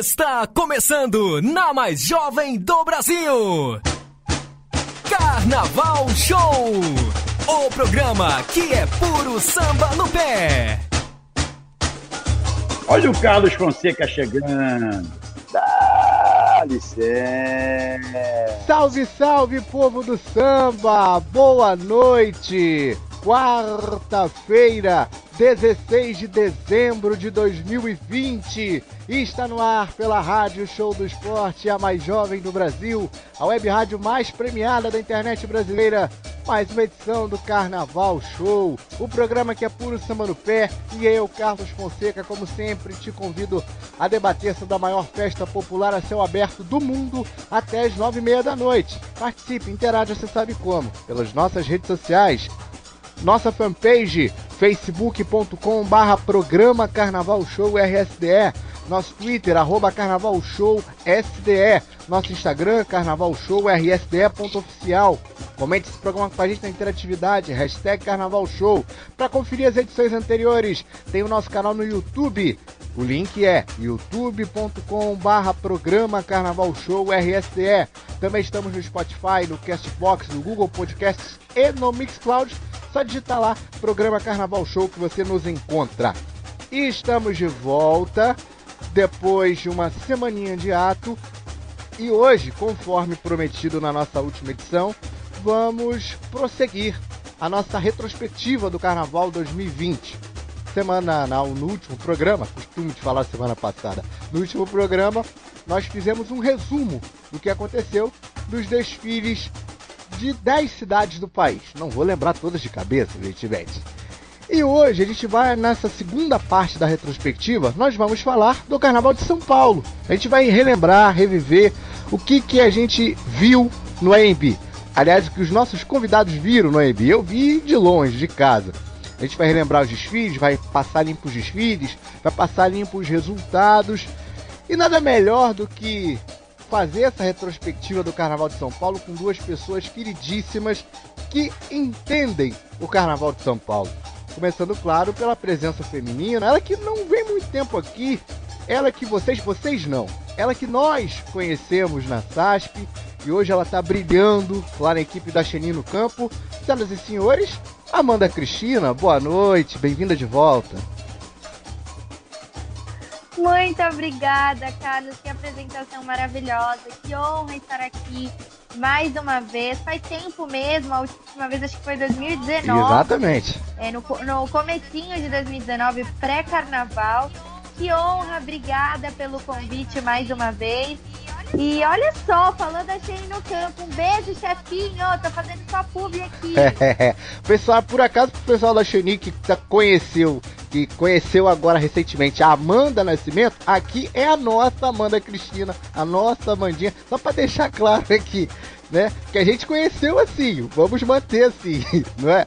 Está começando na mais jovem do Brasil. Carnaval Show. O programa que é puro samba no pé. Olha o Carlos Fonseca chegando. Dá licença. Salve, salve, povo do samba! Boa noite! Quarta-feira, 16 de dezembro de 2020. Está no ar pela Rádio Show do Esporte, a mais jovem do Brasil, a web rádio mais premiada da internet brasileira. Mais uma edição do Carnaval Show, o programa que é puro samba no pé. E eu, Carlos Fonseca, como sempre, te convido a debater sobre a maior festa popular a céu aberto do mundo até as nove e meia da noite. Participe, interaja, você sabe como, pelas nossas redes sociais nossa fanpage facebook.com barra programa Carnaval Show RSDE, nosso Twitter, arroba Carnaval Show SDE, nosso Instagram, Carnaval Show RSDE.oficial. Comente esse programa com a gente na interatividade, hashtag Carnaval Show. Para conferir as edições anteriores, tem o nosso canal no YouTube. O link é youtube.com barra programa Carnaval Show RSDE. Também estamos no Spotify, no Castbox, no Google Podcasts e no Mixcloud só digitar lá Programa Carnaval Show que você nos encontra. E estamos de volta depois de uma semaninha de ato. E hoje, conforme prometido na nossa última edição, vamos prosseguir a nossa retrospectiva do Carnaval 2020. Semana no último programa, costumo de falar semana passada, no último programa nós fizemos um resumo do que aconteceu dos desfiles de 10 cidades do país. Não vou lembrar todas de cabeça, evidentemente. E hoje a gente vai nessa segunda parte da retrospectiva, nós vamos falar do Carnaval de São Paulo. A gente vai relembrar, reviver o que, que a gente viu no AMB. Aliás, o que os nossos convidados viram no AMB. Eu vi de longe, de casa. A gente vai relembrar os desfiles, vai passar limpo os desfiles, vai passar limpo os resultados. E nada melhor do que fazer essa retrospectiva do Carnaval de São Paulo com duas pessoas queridíssimas que entendem o Carnaval de São Paulo. Começando, claro, pela presença feminina, ela que não vem muito tempo aqui, ela que vocês, vocês não, ela que nós conhecemos na SASP e hoje ela está brilhando lá na equipe da Xeni no campo. Senhoras e senhores, Amanda Cristina, boa noite, bem-vinda de volta. Muito obrigada, Carlos. Que apresentação maravilhosa. Que honra estar aqui mais uma vez. Faz tempo mesmo, a última vez acho que foi 2019. Exatamente. É, no, no comecinho de 2019, pré-carnaval. Que honra, obrigada pelo convite mais uma vez. E olha só, falando a Shane no campo, um beijo, chefinho, tô fazendo sua pub aqui. pessoal, por acaso, o pessoal da Shane que tá, conheceu, que conheceu agora recentemente a Amanda Nascimento, aqui é a nossa Amanda Cristina, a nossa Amandinha, só para deixar claro aqui, né, que a gente conheceu assim, vamos manter assim, não é?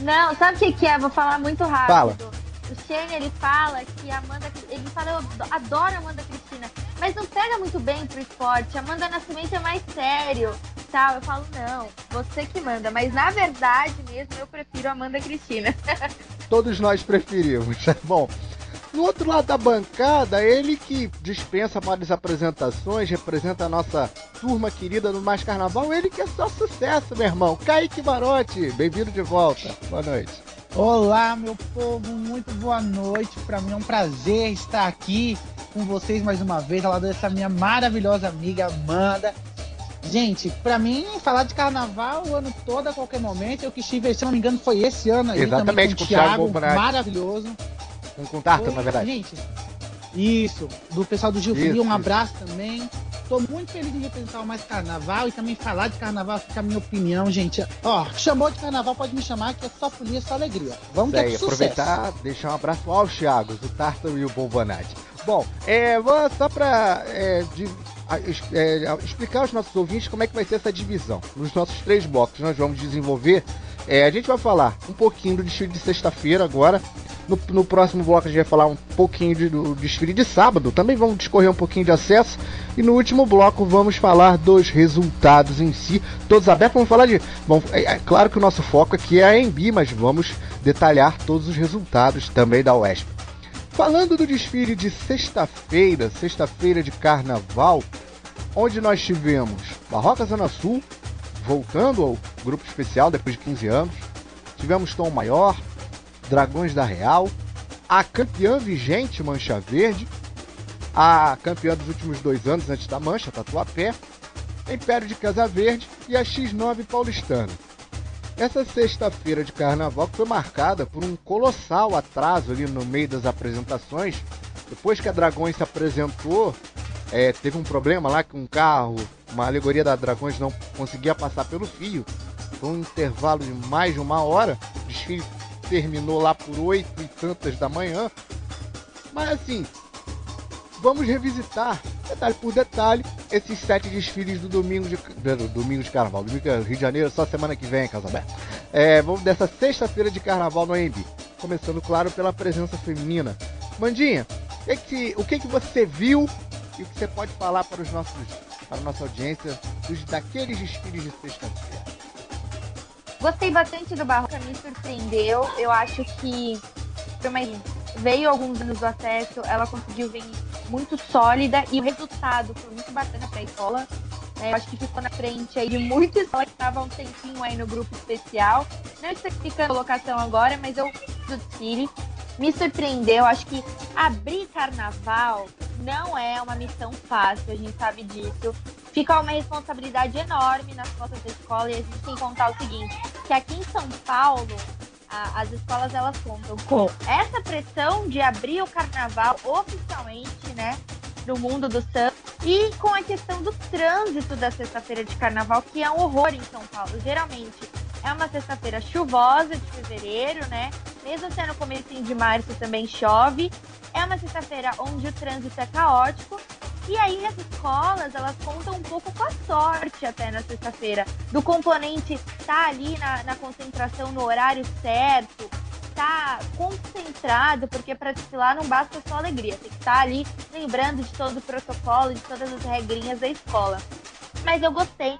Não, sabe o que, que é? Vou falar muito rápido. Fala. O Shane, ele fala que a Amanda, ele fala, eu adoro a Amanda Cristina mas não pega muito bem pro esporte. Amanda Nascimento é mais sério, tal. Eu falo, não, você que manda. Mas na verdade mesmo, eu prefiro Amanda Cristina. Todos nós preferimos. Bom, no outro lado da bancada, ele que dispensa maiores apresentações, representa a nossa turma querida no Mais Carnaval, ele que é só sucesso, meu irmão. Kaique Barote, bem-vindo de volta. Boa noite. Olá, meu povo, muito boa noite. Para mim é um prazer estar aqui com vocês mais uma vez, ao lado dessa minha maravilhosa amiga Amanda. Gente, para mim, falar de carnaval o ano todo, a qualquer momento, eu que estive, se não me engano, foi esse ano aí. Exatamente, com o Thiago, Thiago maravilhoso. Com, com Tarta, na verdade. Gente, isso, do pessoal do Gil Frio, um abraço também. Tô muito feliz de representar o Mais Carnaval e também falar de carnaval, fica a minha opinião, gente. Ó, chamou de carnaval, pode me chamar, que é só folia, só alegria. Vamos ter que aproveitar, deixar um abraço ao Thiago, o Tartaro e o Bombonade. Bom, é, só para é, é, explicar aos nossos ouvintes como é que vai ser essa divisão. Nos nossos três blocos nós vamos desenvolver. É, a gente vai falar um pouquinho do desfile de sexta-feira agora. No, no, próximo bloco a gente vai falar um pouquinho de, do desfile de sábado. Também vamos discorrer um pouquinho de acesso. E no último bloco vamos falar dos resultados em si. Todos abertos. Vamos falar de. Bom, é, é claro que o nosso foco aqui é a EMB, mas vamos detalhar todos os resultados também da UESP. Falando do desfile de sexta-feira, sexta-feira de carnaval, onde nós tivemos Barroca Zona Sul, voltando ao grupo especial depois de 15 anos, tivemos Tom Maior, Dragões da Real, a campeã vigente Mancha Verde, a campeã dos últimos dois anos antes da Mancha, Tatuapé, Império de Casa Verde e a X9 Paulistana. Essa sexta-feira de carnaval foi marcada por um colossal atraso ali no meio das apresentações. Depois que a Dragões se apresentou, é, teve um problema lá que um carro, uma alegoria da Dragões, não conseguia passar pelo fio. Foi um intervalo de mais de uma hora. O desfile terminou lá por oito e tantas da manhã. Mas assim, vamos revisitar, detalhe por detalhe, esses sete desfiles do domingo de, do domingo de carnaval. Domingo Rio de Janeiro, só semana que vem, Casa Aberta. É, vamos dessa sexta-feira de carnaval no AMB. Começando, claro, pela presença feminina. Mandinha, o que, que, o que, que você viu e o que você pode falar para os nossos para nossa audiência dos, daqueles desfiles de sexta-feira? Gostei bastante do Barroca, me surpreendeu. Eu acho que veio alguns anos do acesso, ela conseguiu vir muito sólida e o resultado foi muito bacana para a escola. É, eu acho que ficou na frente aí de muita escola que estava um tempinho aí no grupo especial. Não especificando a colocação agora, mas eu do desfile me surpreendeu. Acho que abrir carnaval não é uma missão fácil, a gente sabe disso. Fica uma responsabilidade enorme nas costas da escola e a gente tem que contar o seguinte, que aqui em São Paulo a, as escolas elas contam com essa pressão de abrir o carnaval oficialmente, né, no mundo do samba e com a questão do trânsito da sexta-feira de carnaval, que é um horror em São Paulo. Geralmente é uma sexta-feira chuvosa de fevereiro, né? Mesmo sendo começo de março também chove. É uma sexta-feira onde o trânsito é caótico e aí as escolas, elas contam um pouco com a sorte até na sexta-feira, do componente tá ali na, na concentração no horário certo, tá concentrado, porque para desfilar não basta só alegria, tem que estar tá ali lembrando de todo o protocolo, de todas as regrinhas da escola. Mas eu gostei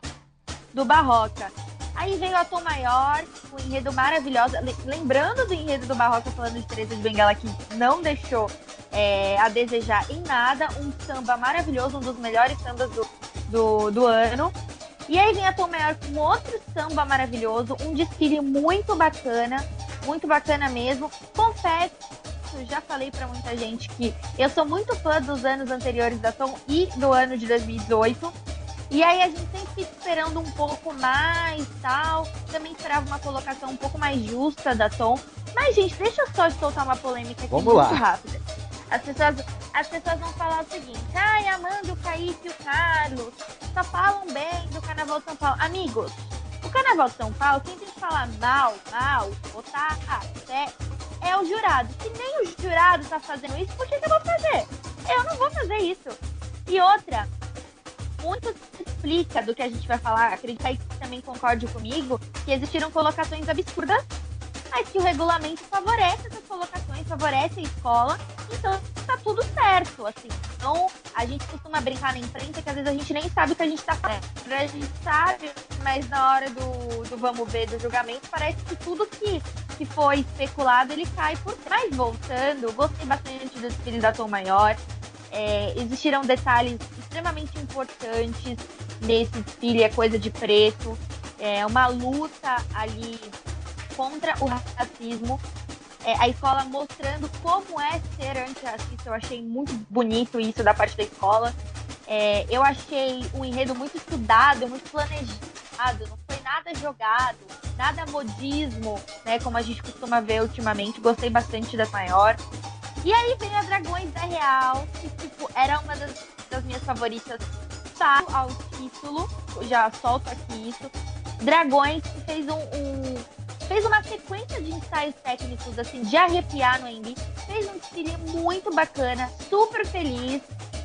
do Barroca. Aí veio a Tom Maior, o enredo maravilhoso. Lembrando do enredo do Barroca falando de Teresa de Bengala, que não deixou é, a desejar em nada. Um samba maravilhoso, um dos melhores sambas do, do, do ano. E aí vem a Tom Maior com outro samba maravilhoso, um desfile muito bacana, muito bacana mesmo. Confesso, já falei para muita gente que eu sou muito fã dos anos anteriores da Tom e do ano de 2018. E aí a gente sempre fica esperando um pouco mais, tal. Também esperava uma colocação um pouco mais justa da Tom. Mas, gente, deixa eu só soltar uma polêmica aqui Vamos muito lá. rápida. As pessoas, as pessoas vão falar o seguinte: ai, Amanda, o Kaique e o Carlos só falam bem do Carnaval de São Paulo. Amigos, o Carnaval de São Paulo, quem tem que falar mal, mal, botar é, é o jurado. Se nem o jurado tá fazendo isso, por que, que eu vou fazer? Eu não vou fazer isso. E outra, muito se explica do que a gente vai falar, acredito que também concorde comigo, que existiram colocações absurdas mas que o regulamento favorece essas colocações, favorece a escola, então tá tudo certo, assim. Então, a gente costuma brincar na imprensa que às vezes a gente nem sabe o que a gente tá fazendo. A gente sabe, mas na hora do, do vamos ver, do julgamento, parece que tudo que, que foi especulado, ele cai por Mas voltando, gostei bastante do desfile da Tom Maior. É, existiram detalhes extremamente importantes nesse desfile, é coisa de preto. É uma luta ali contra o racismo. É, a escola mostrando como é ser antirracista. Eu achei muito bonito isso da parte da escola. É, eu achei um enredo muito estudado, muito planejado, não foi nada jogado, nada modismo, né? Como a gente costuma ver ultimamente. Gostei bastante da maior. E aí vem a Dragões da Real, que tipo, era uma das, das minhas favoritas tá ao título. Já solto aqui isso. Dragões fez um, um fez uma sequência de ensaios técnicos, assim, de arrepiar no AMB. Fez um desfile muito bacana, super feliz.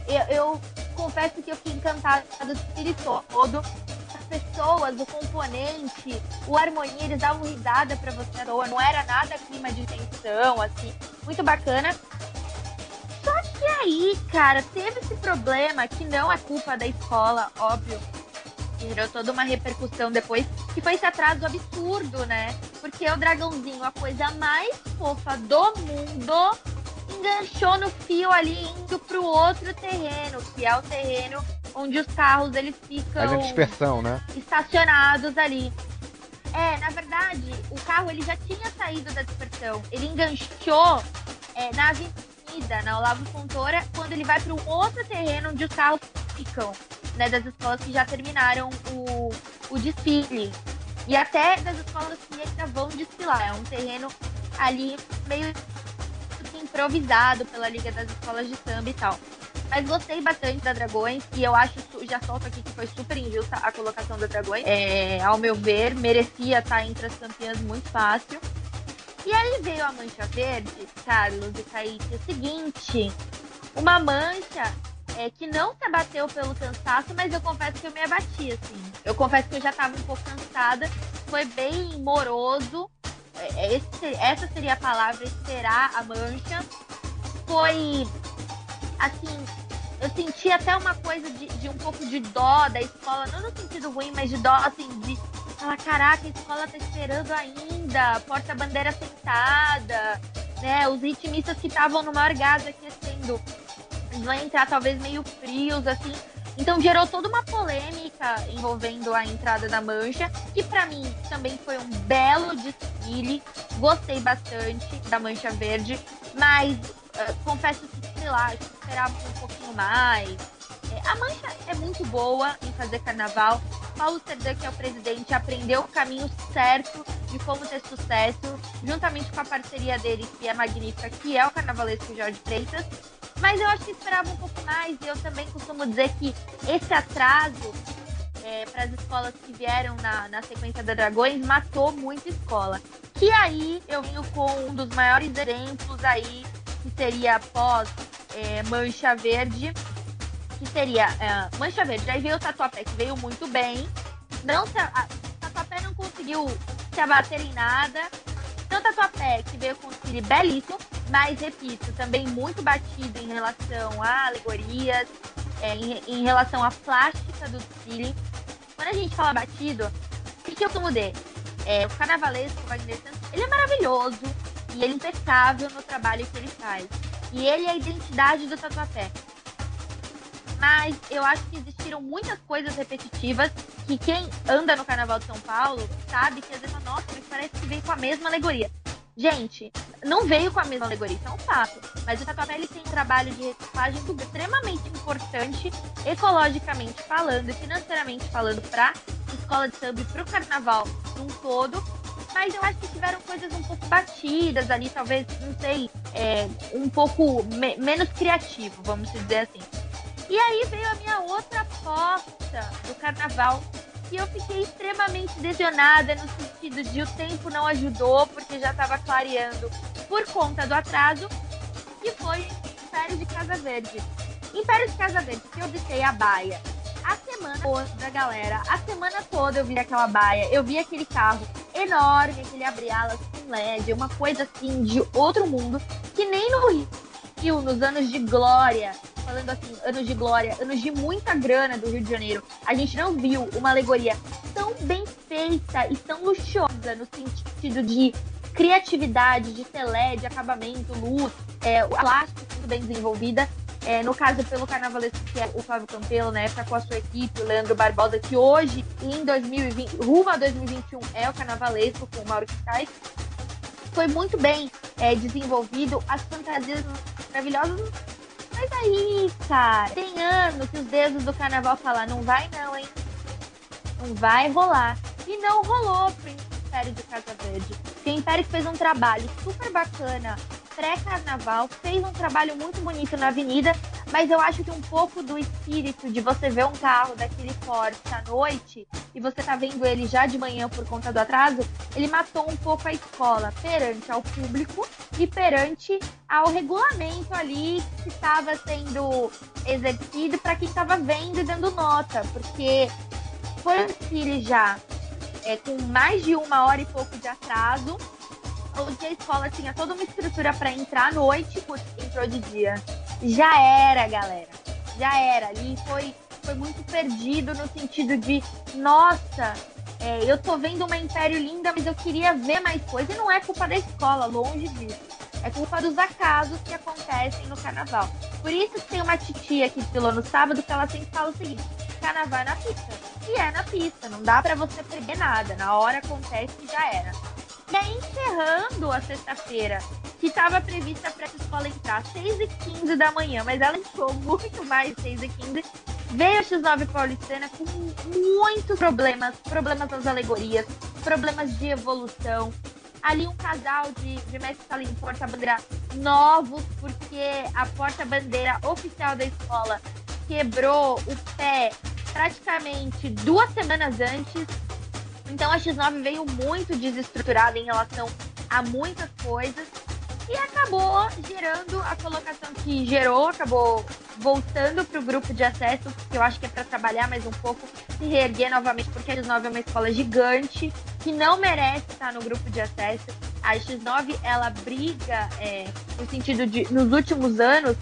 Eu, eu confesso que eu fiquei encantada do desfile todo. As pessoas, o componente, o harmonia, eles davam risada pra você à toa. Não era nada clima de tensão, assim. Muito bacana. Que aí, cara, teve esse problema que não é culpa da escola, óbvio gerou toda uma repercussão depois, que foi esse atraso absurdo, né? Porque o dragãozinho, a coisa mais fofa do mundo, enganchou no fio ali indo pro outro terreno, que é o terreno onde os carros eles ficam Fazendo dispersão, né? estacionados ali. É, na verdade, o carro ele já tinha saído da dispersão. Ele enganchou é, na avenida, na Olavo Fontoura, quando ele vai para um outro terreno onde os carros ficam, né? Das escolas que já terminaram o, o desfile. E até das escolas que ainda vão desfilar. É um terreno ali meio que improvisado pela Liga das Escolas de Samba e tal. Mas gostei bastante da Dragões e eu acho, já solto aqui que foi super injusta a colocação da Dragões. É, ao meu ver, merecia estar entre as campeãs muito fácil. E aí veio a mancha verde, Carlos e Kaique. O seguinte, uma mancha é, que não se abateu pelo cansaço, mas eu confesso que eu me abati, assim. Eu confesso que eu já estava um pouco cansada. Foi bem moroso. É, esse, essa seria a palavra, esperar a mancha. Foi assim, eu senti até uma coisa de, de, um pouco de dó da escola, não no sentido ruim, mas de dó, assim, de falar, caraca, a escola tá esperando ainda, porta-bandeira sentada, né? Os ritmistas que estavam no maior gás aquecendo vão entrar talvez meio frios, assim. Então gerou toda uma polêmica envolvendo a entrada da Mancha, que para mim também foi um belo desfile. Gostei bastante da Mancha Verde, mas uh, confesso que, sei lá, esperava um pouquinho mais. É, a Mancha é muito boa em fazer carnaval. Paulo Serdã, que é o presidente, aprendeu o caminho certo de como ter sucesso, juntamente com a parceria dele, que é magnífica, que é o carnavalesco Jorge Freitas. Mas eu acho que esperava um pouco mais, e eu também costumo dizer que esse atraso é, para as escolas que vieram na, na sequência da Dragões matou muita escola. Que aí eu venho com um dos maiores exemplos aí, que seria após é, Mancha Verde, que seria é, Mancha Verde. Aí veio o Tatuapé, que veio muito bem. Não Não conseguiu se abater em nada. Então, Tatuapé, que veio com um desfile belíssimo, mas, repito, também muito batido em relação a alegorias, é, em, em, relação à plástica do desfile. Quando a gente fala batido, o que, que eu costumo É, o carnavalesco Wagner Santos, ele é maravilhoso e ele é impecável no trabalho que ele faz. E ele é a identidade do Tatuapé. Mas eu acho que existiram muitas coisas repetitivas que quem anda no Carnaval de São Paulo sabe que às vezes, nossa, mas parece que vem com a mesma alegoria. Gente, não veio com a mesma alegoria, isso é um fato. Mas o Tatuapé ele tem um trabalho de reciclagem extremamente importante, ecologicamente falando e financeiramente falando, para escola de samba e para o carnaval num todo. Mas eu acho que tiveram coisas um pouco batidas ali, talvez, não sei, é, um pouco me menos criativo, vamos dizer assim. E aí veio a minha outra aposta do carnaval, e eu fiquei extremamente decepcionada no sentido de o tempo não ajudou, porque já estava clareando por conta do atraso, e foi Império de Casa Verde. Império de Casa Verde, que eu visitei a baia a semana toda, galera. A semana toda eu vi aquela baia, eu vi aquele carro enorme, aquele abre-alas com LED, uma coisa assim de outro mundo, que nem no Rio, nos anos de glória, falando assim, anos de glória, anos de muita grana do Rio de Janeiro, a gente não viu uma alegoria tão bem feita e tão luxuosa no sentido de criatividade, de telé, de acabamento, luz, é, o plástico muito bem desenvolvida. É, no caso, pelo carnavalesco, que é o Flávio Campelo, na época com a sua equipe, o Leandro Barbosa, que hoje, em 2020, rumo a 2021, é o carnavalesco com o Mauro Kai. Foi muito bem é, desenvolvido, as fantasias maravilhosas mas aí, cara, tem anos que os deuses do carnaval falam, não vai não, hein? Não vai rolar. E não rolou pro Império de Casa Verde. Porque o Império fez um trabalho super bacana pré-carnaval, fez um trabalho muito bonito na avenida, mas eu acho que um pouco do espírito de você ver um carro daquele forte à noite e você tá vendo ele já de manhã por conta do atraso, ele matou um pouco a escola perante ao público e perante ao regulamento ali que estava sendo exercido para quem estava vendo e dando nota, porque foi um desfile já é, com mais de uma hora e pouco de atraso onde a escola tinha toda uma estrutura para entrar à noite, entrou de dia. Já era, galera. Já era. Ali foi, foi muito perdido no sentido de, nossa, é, eu tô vendo uma Império linda, mas eu queria ver mais coisa. E não é culpa da escola, longe disso. É culpa dos acasos que acontecem no carnaval. Por isso que tem uma titia que desfilou no sábado que ela sempre fala o seguinte: carnaval é na pista. E é na pista, não dá para você perder nada. Na hora acontece e já era. E aí, encerrando a sexta-feira, que estava prevista para a escola entrar às 6h15 da manhã, mas ela entrou muito mais 6h15, veio a X9 paulistana com muitos problemas, problemas nas alegorias, problemas de evolução. Ali um casal de, de mestre salim porta-bandeira novos, porque a porta-bandeira oficial da escola quebrou o pé praticamente duas semanas antes. Então a X9 veio muito desestruturada em relação a muitas coisas e acabou gerando a colocação que gerou, acabou voltando para o grupo de acesso, que eu acho que é para trabalhar mais um pouco, se reerguer novamente, porque a X9 é uma escola gigante que não merece estar no grupo de acesso. A X9 ela briga é, no sentido de, nos últimos anos,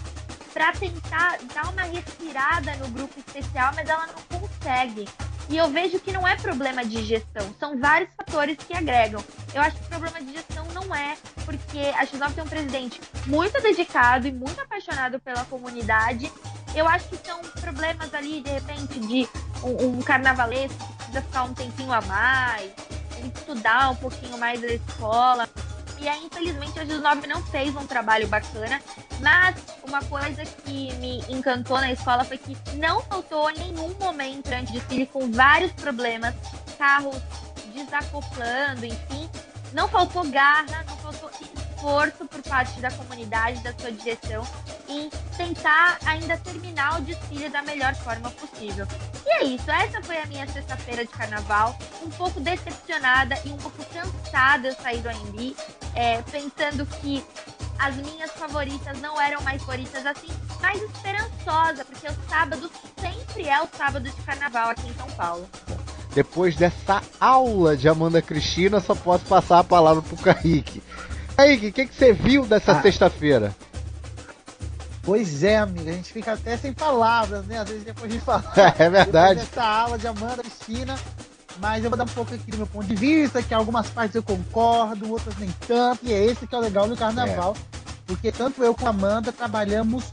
para tentar dar uma respirada no grupo especial, mas ela não consegue. E eu vejo que não é problema de gestão, são vários fatores que agregam. Eu acho que o problema de gestão não é porque a X9 tem um presidente muito dedicado e muito apaixonado pela comunidade. Eu acho que são problemas ali, de repente, de um, um carnavalesco que precisa ficar um tempinho a mais, estudar um pouquinho mais da escola. E aí, infelizmente, a X9 não fez um trabalho bacana. Mas uma coisa que me encantou na escola foi que não faltou nenhum momento durante o desfile com vários problemas, carros desacoplando, enfim. Não faltou garra, esforço por parte da comunidade, da sua direção, em tentar ainda terminar o desfile da melhor forma possível. E é isso, essa foi a minha sexta-feira de carnaval, um pouco decepcionada e um pouco cansada eu saí do AMB, é, pensando que as minhas favoritas não eram mais favoritas assim, mas esperançosa, porque o sábado sempre é o sábado de carnaval aqui em São Paulo. Depois dessa aula de Amanda Cristina, só posso passar a palavra pro Kaique. Kaique, o que, que você viu dessa ah. sexta-feira? Pois é, amiga, a gente fica até sem palavras, né? Às vezes depois de falar. É verdade. Dessa aula de Amanda Cristina. Mas eu vou dar um pouco aqui do meu ponto de vista, que algumas partes eu concordo, outras nem tanto, e é esse que é o legal do carnaval. É. Porque tanto eu como a Amanda trabalhamos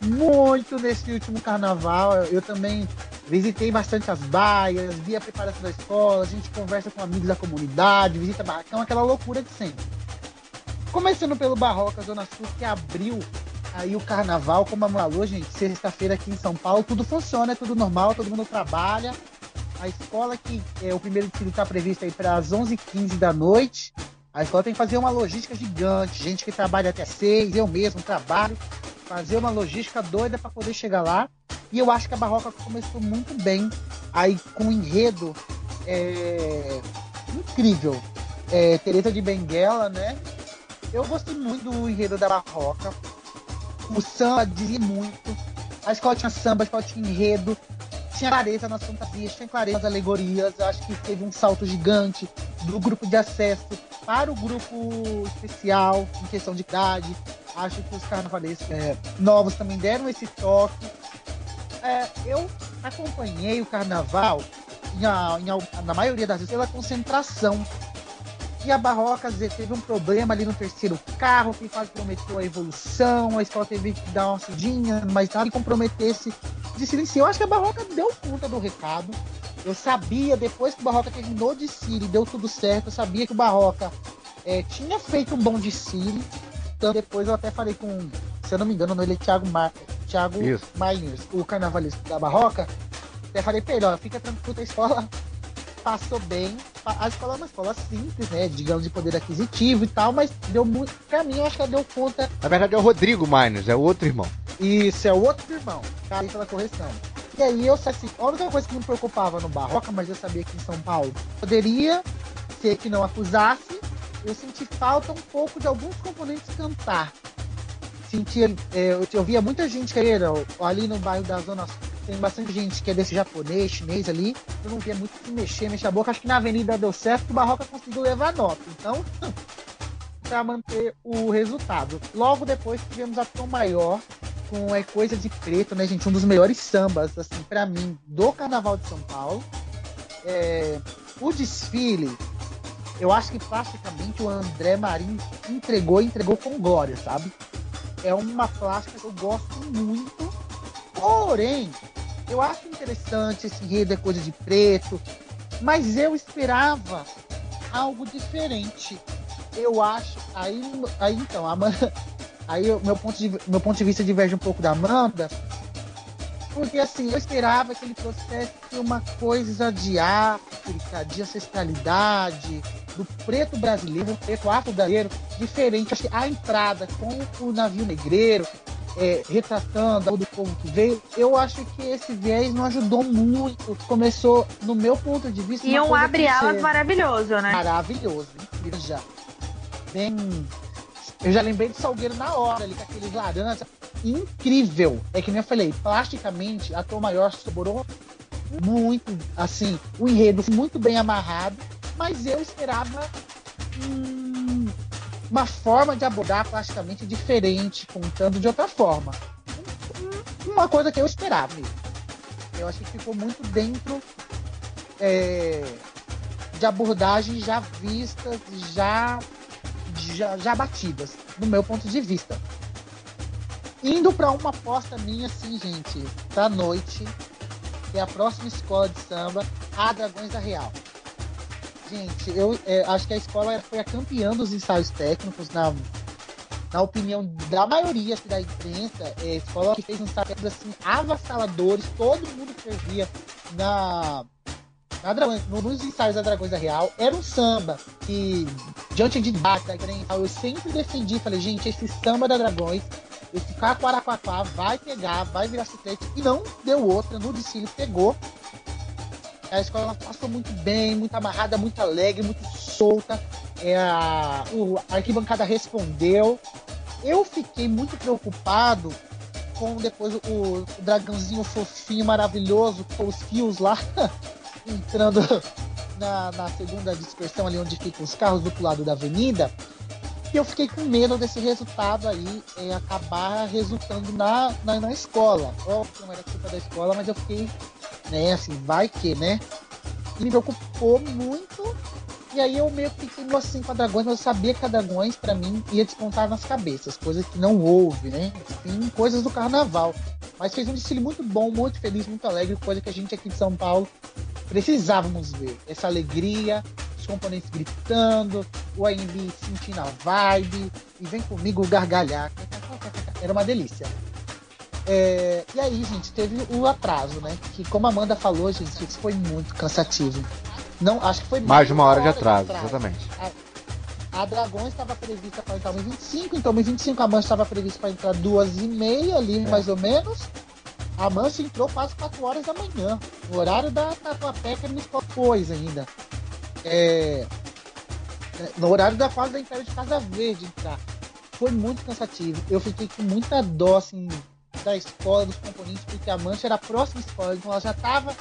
muito nesse último carnaval. Eu também visitei bastante as baias, vi a preparação da escola, a gente conversa com amigos da comunidade, visita barracão, aquela loucura de sempre. Começando pelo Barroca Zona Sul, que abriu aí o carnaval, como a falou, gente, sexta-feira aqui em São Paulo, tudo funciona, é tudo normal, todo mundo trabalha. A escola que é, o primeiro tiro está previsto aí para as 11h15 da noite. A escola tem que fazer uma logística gigante, gente que trabalha até seis, eu mesmo trabalho, fazer uma logística doida para poder chegar lá. E eu acho que a Barroca começou muito bem, aí com um enredo é, incrível. É, Teresa de Benguela, né? Eu gostei muito do enredo da Barroca. O samba dizia muito. A escola tinha samba, a escola tinha enredo. Tinha clareza nas fantasias, tinha clareza nas alegorias. Eu acho que teve um salto gigante do grupo de acesso para o grupo especial, em questão de idade. Acho que os carnavalescos é, novos também deram esse toque. É, eu acompanhei o carnaval, em, em, na maioria das vezes, pela concentração e a Barroca teve um problema ali no terceiro carro que quase comprometeu a evolução, a escola teve que dar uma sudinha, mas nada que comprometesse de silenciar. Eu acho que a Barroca deu conta do recado. Eu sabia, depois que o Barroca terminou de Siri, deu tudo certo, eu sabia que o Barroca é, tinha feito um bom de Siri. Então depois eu até falei com, se eu não me engano, ele é Thiago, Mar, Thiago Miners, o carnavalista da Barroca. Até falei pra ele, ó, fica tranquilo, a escola passou bem. A escola é uma escola simples, né? Digamos, de poder aquisitivo e tal, mas deu muito. Pra mim, eu acho que ela deu conta. Na verdade, é o Rodrigo Miners, é o outro irmão. Isso, é o outro irmão. Tá aí pela correção. E aí, eu assim, a única coisa que me preocupava no Barroca, mas eu sabia que em São Paulo poderia ser que não acusasse, eu senti falta um pouco de alguns componentes cantar. Sentia, é, eu, eu via muita gente querer ali no bairro da Zona Sul tem bastante gente que é desse japonês, chinês ali. Eu não via muito se mexer, mexer a boca. Acho que na avenida deu certo, o Barroca conseguiu levar nota. Então, para manter o resultado. Logo depois tivemos a Tom Maior com É Coisa de Preto, né, gente? Um dos melhores sambas, assim, para mim, do Carnaval de São Paulo. É, o desfile, eu acho que praticamente o André Marinho entregou entregou com glória, sabe? É uma plástica que eu gosto muito. Porém, eu acho interessante esse enredo é coisa de preto, mas eu esperava algo diferente. Eu acho. Aí, aí então, Amanda, aí meu ponto, de, meu ponto de vista diverge um pouco da Amanda, porque assim, eu esperava que ele trouxesse uma coisa de África, de ancestralidade, do preto brasileiro, um preto afro-brasileiro, diferente. Acho que a entrada com o navio negreiro, é, retratando do povo que veio, eu acho que esse viés não ajudou muito. Começou, no meu ponto de vista. E um abre-alas maravilhoso, né? Maravilhoso, incrível já. Bem. Eu já lembrei de Salgueiro na hora, ali com aqueles laranjas. Incrível. É que nem eu falei, plasticamente, a Tom Maior sobrou muito, assim, o enredo muito bem amarrado, mas eu esperava hum, uma forma de abordar plasticamente diferente, contando de outra forma. Uma coisa que eu esperava mesmo. Eu acho que ficou muito dentro é, de abordagens já vistas, já, já, já batidas, do meu ponto de vista. Indo para uma aposta minha, assim, gente, da noite, que é a próxima escola de samba, a Dragões da Real. Gente, eu é, acho que a escola foi a campeã dos ensaios técnicos, na, na opinião da maioria da imprensa. É a escola que fez uns ensaios assim, avassaladores, todo mundo que servia na, na Dragões, nos ensaios da Dragões da Real. Era um samba que, diante de data, eu sempre defendi, falei, gente, esse samba da Dragões esse Caquaraquaquá vai pegar, vai virar chiclete. E não deu outra. No desfile pegou. A escola passou muito bem, muito amarrada, muito alegre, muito solta. É, a, a arquibancada respondeu. Eu fiquei muito preocupado com depois o, o dragãozinho fofinho, maravilhoso, com os fios lá entrando na, na, segunda dispersão ali onde ficam os carros do outro lado da avenida. E eu fiquei com medo desse resultado aí é, acabar resultando na, na, na escola. Óbvio que não era culpa da escola, mas eu fiquei né? Assim, vai que, né? Me preocupou muito. E aí eu meio que fiquei assim com a Dragões, mas eu sabia que a Dragões, para mim, ia despontar nas cabeças, coisas que não houve, né? Enfim, coisas do carnaval. Mas fez um desfile muito bom, muito feliz, muito alegre, coisa que a gente aqui de São Paulo precisávamos ver. Essa alegria, os componentes gritando, o AMB sentindo a vibe, e vem comigo gargalhar. Era uma delícia. É, e aí, gente, teve o atraso, né? Que como a Amanda falou, gente, isso foi muito cansativo. Não, acho que foi mais, de uma hora, hora de, atraso, de atraso, exatamente. A, a Dragões estava prevista para entrar 1h25, então 1h25 a Mancha estava prevista para entrar 2h30 ali, é. mais ou menos. A Mancha entrou quase 4 horas da manhã. No horário da Tatuapé, que não coisa ainda. É, é, no horário da fase da entrada de Casa Verde entrar. Foi muito cansativo. Eu fiquei com muita dó, assim, da escola, dos componentes, porque a Mancha era a próxima escola, então ela já estava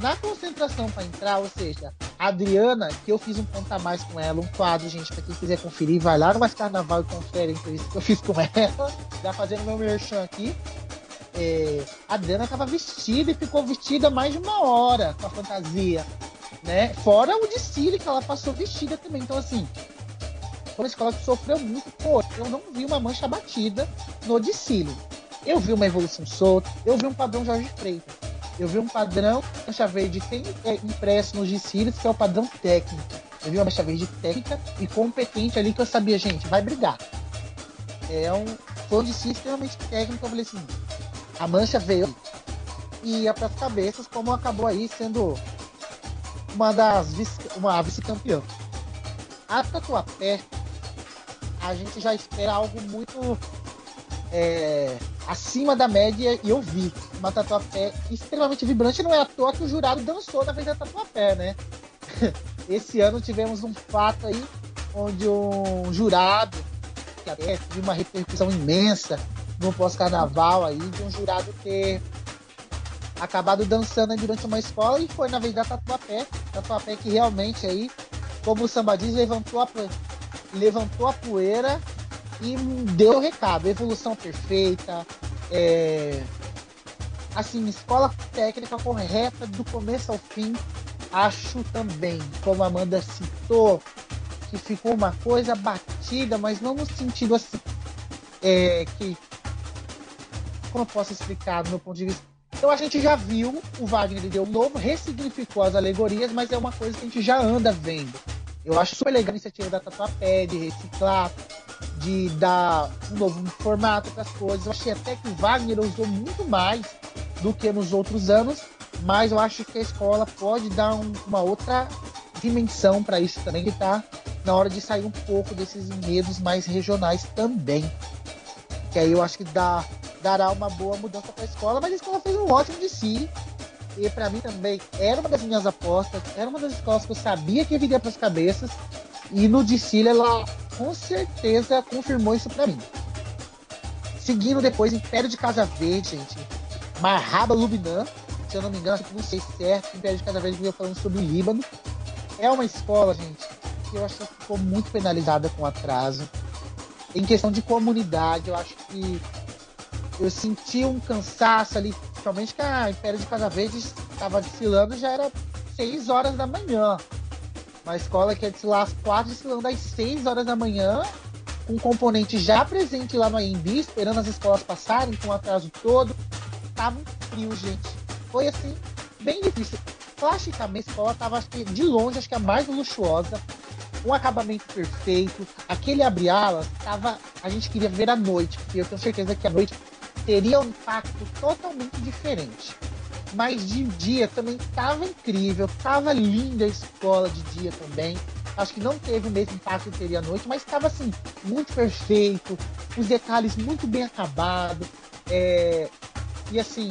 na concentração para entrar, ou seja, a Adriana, que eu fiz um ponto a mais com ela, um quadro, gente, para quem quiser conferir, vai lá no Mais Carnaval e confere a entrevista que eu fiz com ela, já fazendo meu merchan aqui. É, a Adriana estava vestida e ficou vestida mais de uma hora com a fantasia, né? Fora o desfile que ela passou vestida também. Então, assim, foi uma escola que sofreu muito. Pô, eu não vi uma mancha batida no desfile. Eu vi uma evolução solta, eu vi um padrão Jorge Freitas. Eu vi um padrão mancha verde tem é, impresso nos desfiles, que é o padrão técnico. Eu vi uma mancha verde técnica e competente ali que eu sabia, gente, vai brigar. É um, foi um desfile extremamente técnico. Eu falei assim: a mancha veio e ia para as cabeças, como acabou aí sendo uma das vice, uma vice-campeã. A Tatuapé, a gente já espera algo muito é, acima da média e eu vi uma tatuapé extremamente vibrante. Não é à toa que o jurado dançou na vez da tatuapé, né? Esse ano tivemos um fato aí onde um jurado que até teve uma repercussão imensa no pós-carnaval aí, de um jurado ter acabado dançando durante uma escola e foi na vez da Tatuapé, Tatuapé que realmente aí, como o samba diz, levantou a, levantou a poeira e deu o recado, evolução perfeita, é, assim, escola técnica correta do começo ao fim, acho também, como a Amanda citou, que ficou uma coisa batida, mas não no sentido assim. É, que. Como eu posso explicar do meu ponto de vista? Então a gente já viu, o Wagner deu novo, ressignificou as alegorias, mas é uma coisa que a gente já anda vendo. Eu acho super legal a iniciativa da Tatuapé, de reciclar, de dar um novo formato para as coisas. Eu achei até que o Wagner usou muito mais do que nos outros anos, mas eu acho que a escola pode dar um, uma outra dimensão para isso também, que está na hora de sair um pouco desses enredos mais regionais também. Que aí eu acho que dá, dará uma boa mudança para a escola, mas a escola fez um ótimo de si. E para mim também era uma das minhas apostas, era uma das escolas que eu sabia que viria para as cabeças. E no Dicília ela com certeza confirmou isso para mim. Seguindo depois Império de Casa Verde, gente. Marraba Lubnan, se eu não me engano, não sei certo, Império de Casa Verde veio falando sobre o Líbano. É uma escola, gente, que eu acho que ficou muito penalizada com atraso. Em questão de comunidade, eu acho que eu senti um cansaço ali, principalmente que a Império de Casa Verde estava desfilando, já era 6 horas da manhã. Uma escola que é desfilar às 4, desfilando às 6 horas da manhã, com um componente já presente lá no AMB, esperando as escolas passarem, com o atraso todo. Tava um frio, gente. Foi assim, bem difícil. Plasticamente, a escola tava, acho que, de longe, acho que a mais luxuosa. Um acabamento perfeito. Aquele abre-alas, tava. A gente queria ver à noite, porque eu tenho certeza que à noite teria um impacto totalmente diferente. Mas de dia também estava incrível, estava linda a escola de dia também. Acho que não teve o mesmo impacto que teria à noite, mas estava assim, muito perfeito, os detalhes muito bem acabados. É... E assim,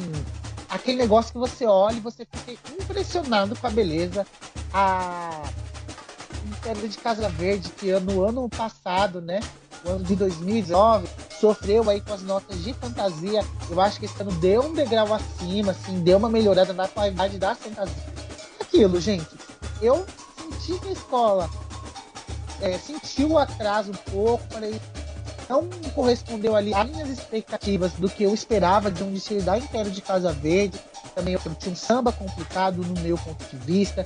aquele negócio que você olha e você fica impressionado com a beleza. A Império de Casa Verde, que no ano passado, né? O ano de 2019, sofreu aí com as notas de fantasia. Eu acho que esse ano deu um degrau acima, assim, deu uma melhorada na qualidade da fantasia. Aquilo, gente, eu senti que a escola é, sentiu o atraso um pouco, falei, não correspondeu ali às minhas expectativas do que eu esperava de um desfile da Império de Casa Verde. Também eu tinha um samba complicado no meu ponto de vista,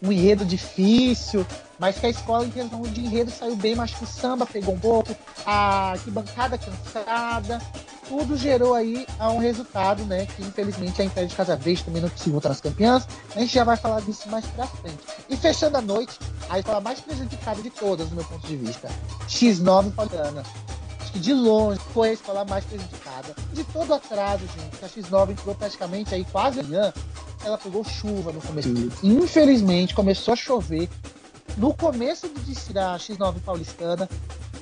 um enredo difícil, mas que a escola em questão de enredo saiu bem, mas que o samba pegou um pouco, a arquibancada cansada, tudo gerou aí a um resultado, né? Que infelizmente a Império de Casa Verde também não conseguiu voltar nas campeãs. A gente já vai falar disso mais pra frente. E fechando a noite, a escola mais prejudicada de todas, do meu ponto de vista, X9 Poliana. Acho que de longe foi a escola mais prejudicada. De todo atraso, gente, a X9 entrou praticamente aí quase amanhã. Ela pegou chuva no começo. Infelizmente, começou a chover. No começo do da X9 paulistana,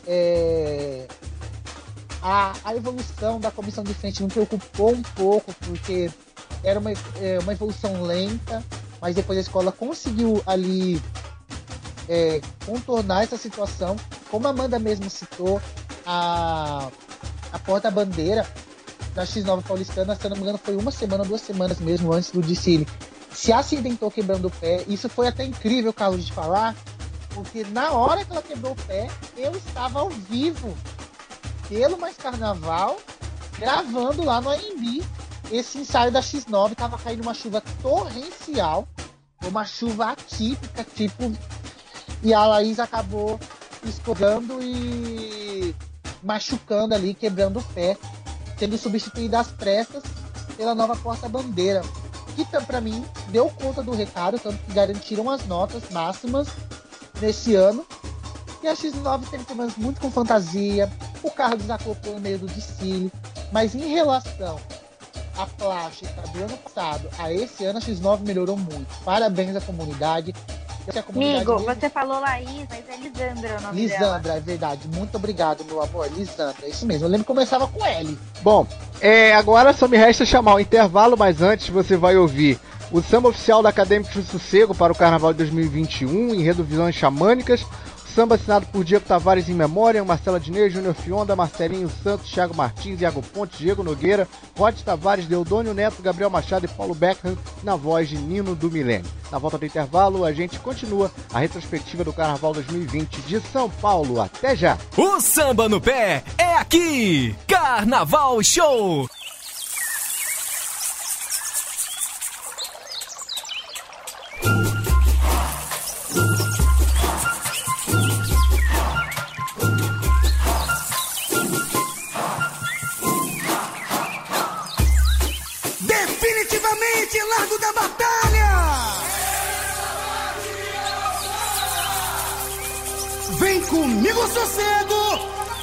é, a, a, evolução da comissão de frente me preocupou um pouco, porque era uma, é, uma evolução lenta, mas depois a escola conseguiu ali é, contornar essa situação. Como a Amanda mesmo citou, a, a porta-bandeira da X9 paulistana, se não me engano, foi uma semana, duas semanas mesmo antes do desfile. Se acidentou quebrando o pé. Isso foi até incrível, Carlos, de falar, porque na hora que ela quebrou o pé, eu estava ao vivo, pelo Mais Carnaval, gravando lá no AMB esse ensaio da X9. Tava caindo uma chuva torrencial, uma chuva atípica, tipo. E a Laís acabou escorrendo e machucando ali, quebrando o pé, sendo substituída às pressas pela nova porta-bandeira. Que para mim deu conta do recado, tanto que garantiram as notas máximas nesse ano. E a X9 teve problemas muito com fantasia, o carro desacoplou no meio do desfile, mas em relação à plástica do ano passado a esse ano, a X9 melhorou muito. Parabéns à comunidade. Amigo, você falou Laís, mas é Lisandra o nome Lisandra, dela. é verdade. Muito obrigado, meu amor. Lisandra, é isso mesmo. Eu lembro que começava com L. Bom, é, agora só me resta chamar o intervalo, mas antes você vai ouvir o samba oficial da Acadêmicos do Sossego para o Carnaval de 2021, enredo Visões Xamânicas, Samba assinado por Diego Tavares em memória, Marcela Dinei, Júnior Fionda, Marcelinho Santos, Thiago Martins, Iago Pontes, Diego Nogueira, Rod Tavares, Deodônio Neto, Gabriel Machado e Paulo Beckham, na voz de Nino do Milênio. Na volta do intervalo, a gente continua a retrospectiva do Carnaval 2020 de São Paulo. Até já! O samba no pé é aqui! Carnaval Show! Da batalha! Vem comigo sossego,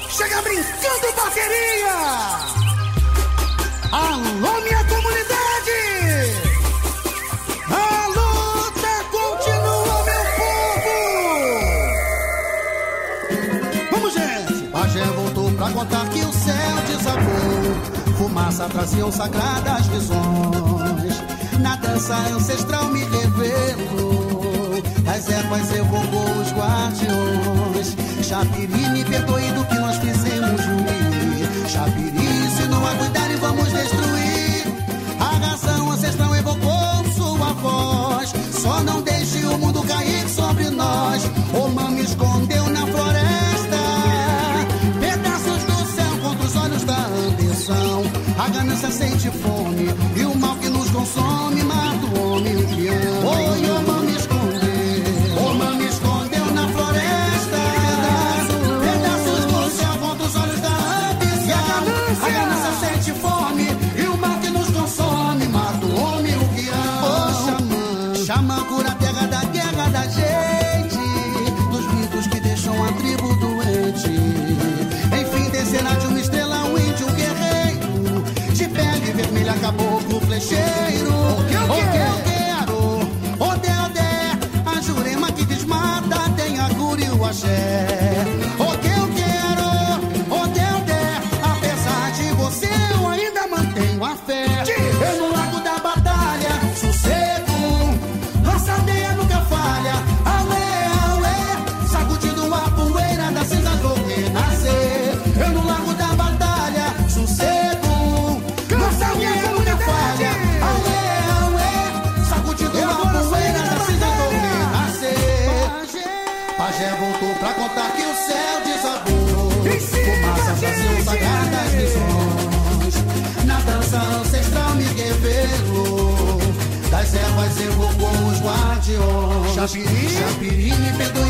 chega brincando bateria! Alô, minha comunidade! A luta continua, meu povo! Vamos, gente! Bagé voltou pra contar que o céu desabou. Fumaça traziam sagradas visões na dança ancestral me revelou, As ervas evocou os guardiões. Chapiri, me perdoe do que nós fizemos ruim. Chapiri, se não aguentarem, vamos destruir. A razão ancestral evocou sua voz. Só não deixe o mundo cair sobre nós. O mami escondeu na floresta. Pedaços do céu contra os olhos da ambição. A ganância sente fome e o mal. Chapiri, Chapiri me perdoe.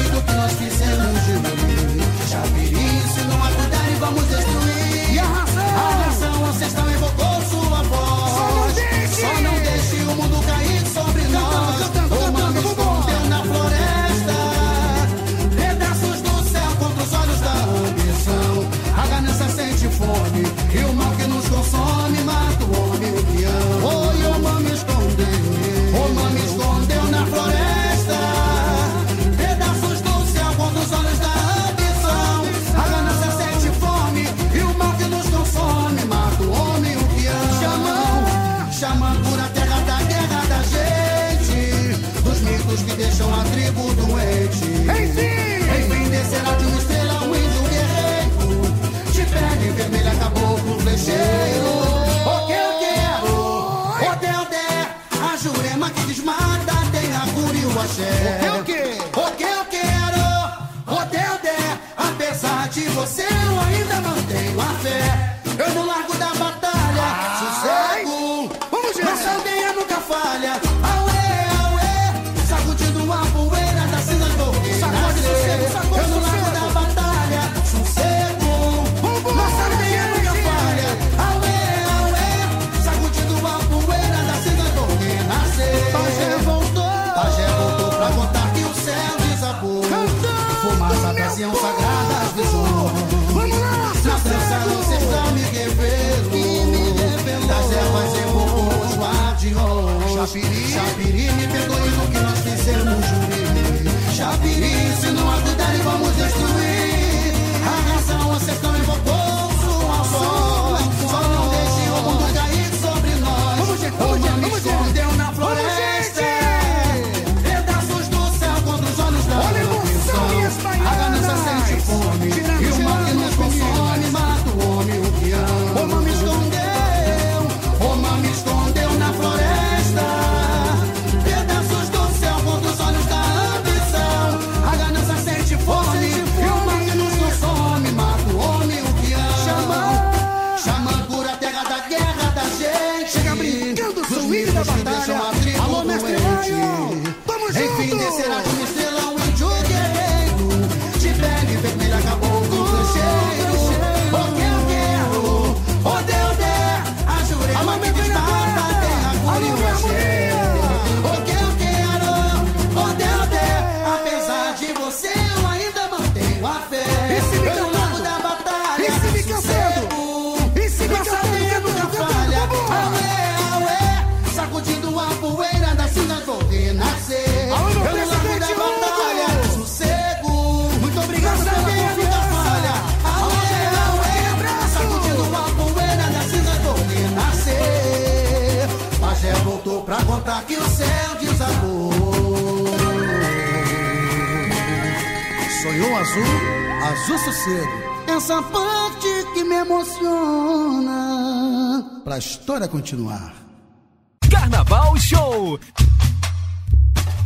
Continuar. Carnaval Show.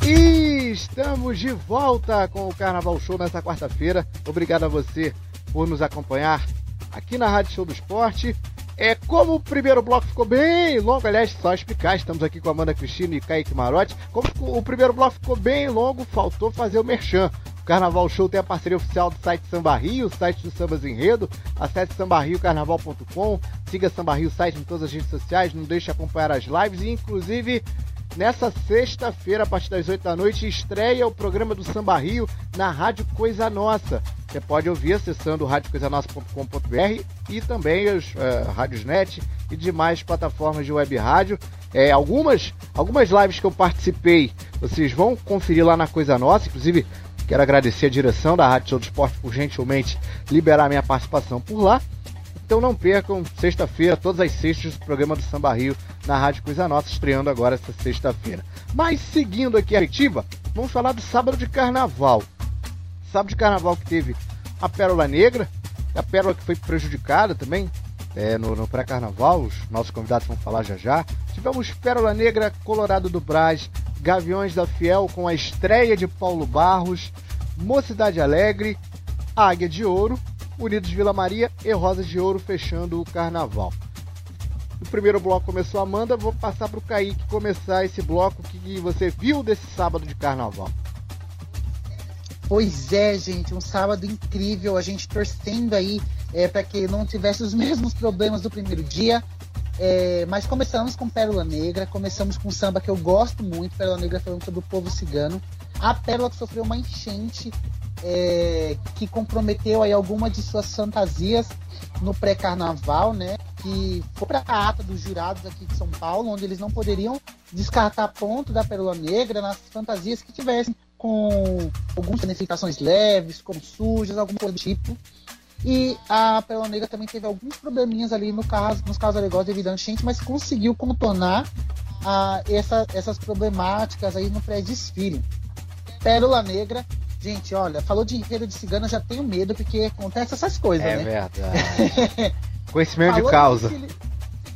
E estamos de volta com o Carnaval Show nessa quarta-feira. Obrigado a você por nos acompanhar aqui na Rádio Show do Esporte. É como o primeiro bloco ficou bem longo, aliás, só explicar, estamos aqui com a Amanda Cristina e Kaique Marotti. Como o primeiro bloco ficou bem longo, faltou fazer o merchan. O Carnaval Show tem a parceria oficial do site Samba Rio, site do Sambas Enredo. Acesse sambarriocarnaval.com, siga Samba Rio site em todas as redes sociais, não deixe de acompanhar as lives e inclusive Nessa sexta-feira, a partir das 8 da noite, estreia o programa do Samba Rio na Rádio Coisa Nossa. Você pode ouvir acessando radiocoisanossa.com.br e também as eh, rádios net e demais plataformas de web rádio. Eh, algumas, algumas lives que eu participei, vocês vão conferir lá na Coisa Nossa. Inclusive, quero agradecer a direção da Rádio Show do Esporte por gentilmente liberar minha participação por lá. Então não percam, sexta-feira, todas as sextas, o programa do Samba Rio na Rádio Coisa Nossa, estreando agora essa sexta-feira. Mas seguindo aqui a efetiva, vamos falar do sábado de carnaval. Sábado de carnaval que teve a Pérola Negra, a Pérola que foi prejudicada também é, no, no pré-carnaval, os nossos convidados vão falar já já. Tivemos Pérola Negra, Colorado do Brás, Gaviões da Fiel com a estreia de Paulo Barros, Mocidade Alegre, Águia de Ouro, Unidos Vila Maria e Rosas de Ouro fechando o carnaval. O primeiro bloco começou a Amanda, vou passar para o Kaique começar esse bloco que você viu desse sábado de carnaval. Pois é, gente, um sábado incrível, a gente torcendo aí é, para que não tivesse os mesmos problemas do primeiro dia. É, mas começamos com Pérola Negra, começamos com samba que eu gosto muito, Pérola Negra falando sobre o povo cigano. A Pérola que sofreu uma enchente é, que comprometeu aí alguma de suas fantasias no pré-carnaval, né? Que foi para a ata dos jurados aqui de São Paulo, onde eles não poderiam descartar ponto da Pérola Negra nas fantasias que tivessem com algumas danificações leves, como sujas, alguma coisa do tipo. E a Pérola Negra também teve alguns probleminhas ali no caso, nos casos alegóricos devido à enchente, mas conseguiu contornar ah, essa- essas problemáticas aí no pré-desfile. Pérola Negra, gente, olha, falou de enredo de cigana, eu já tenho medo, porque acontece essas coisas, né? verdade. Conhecimento de causa. de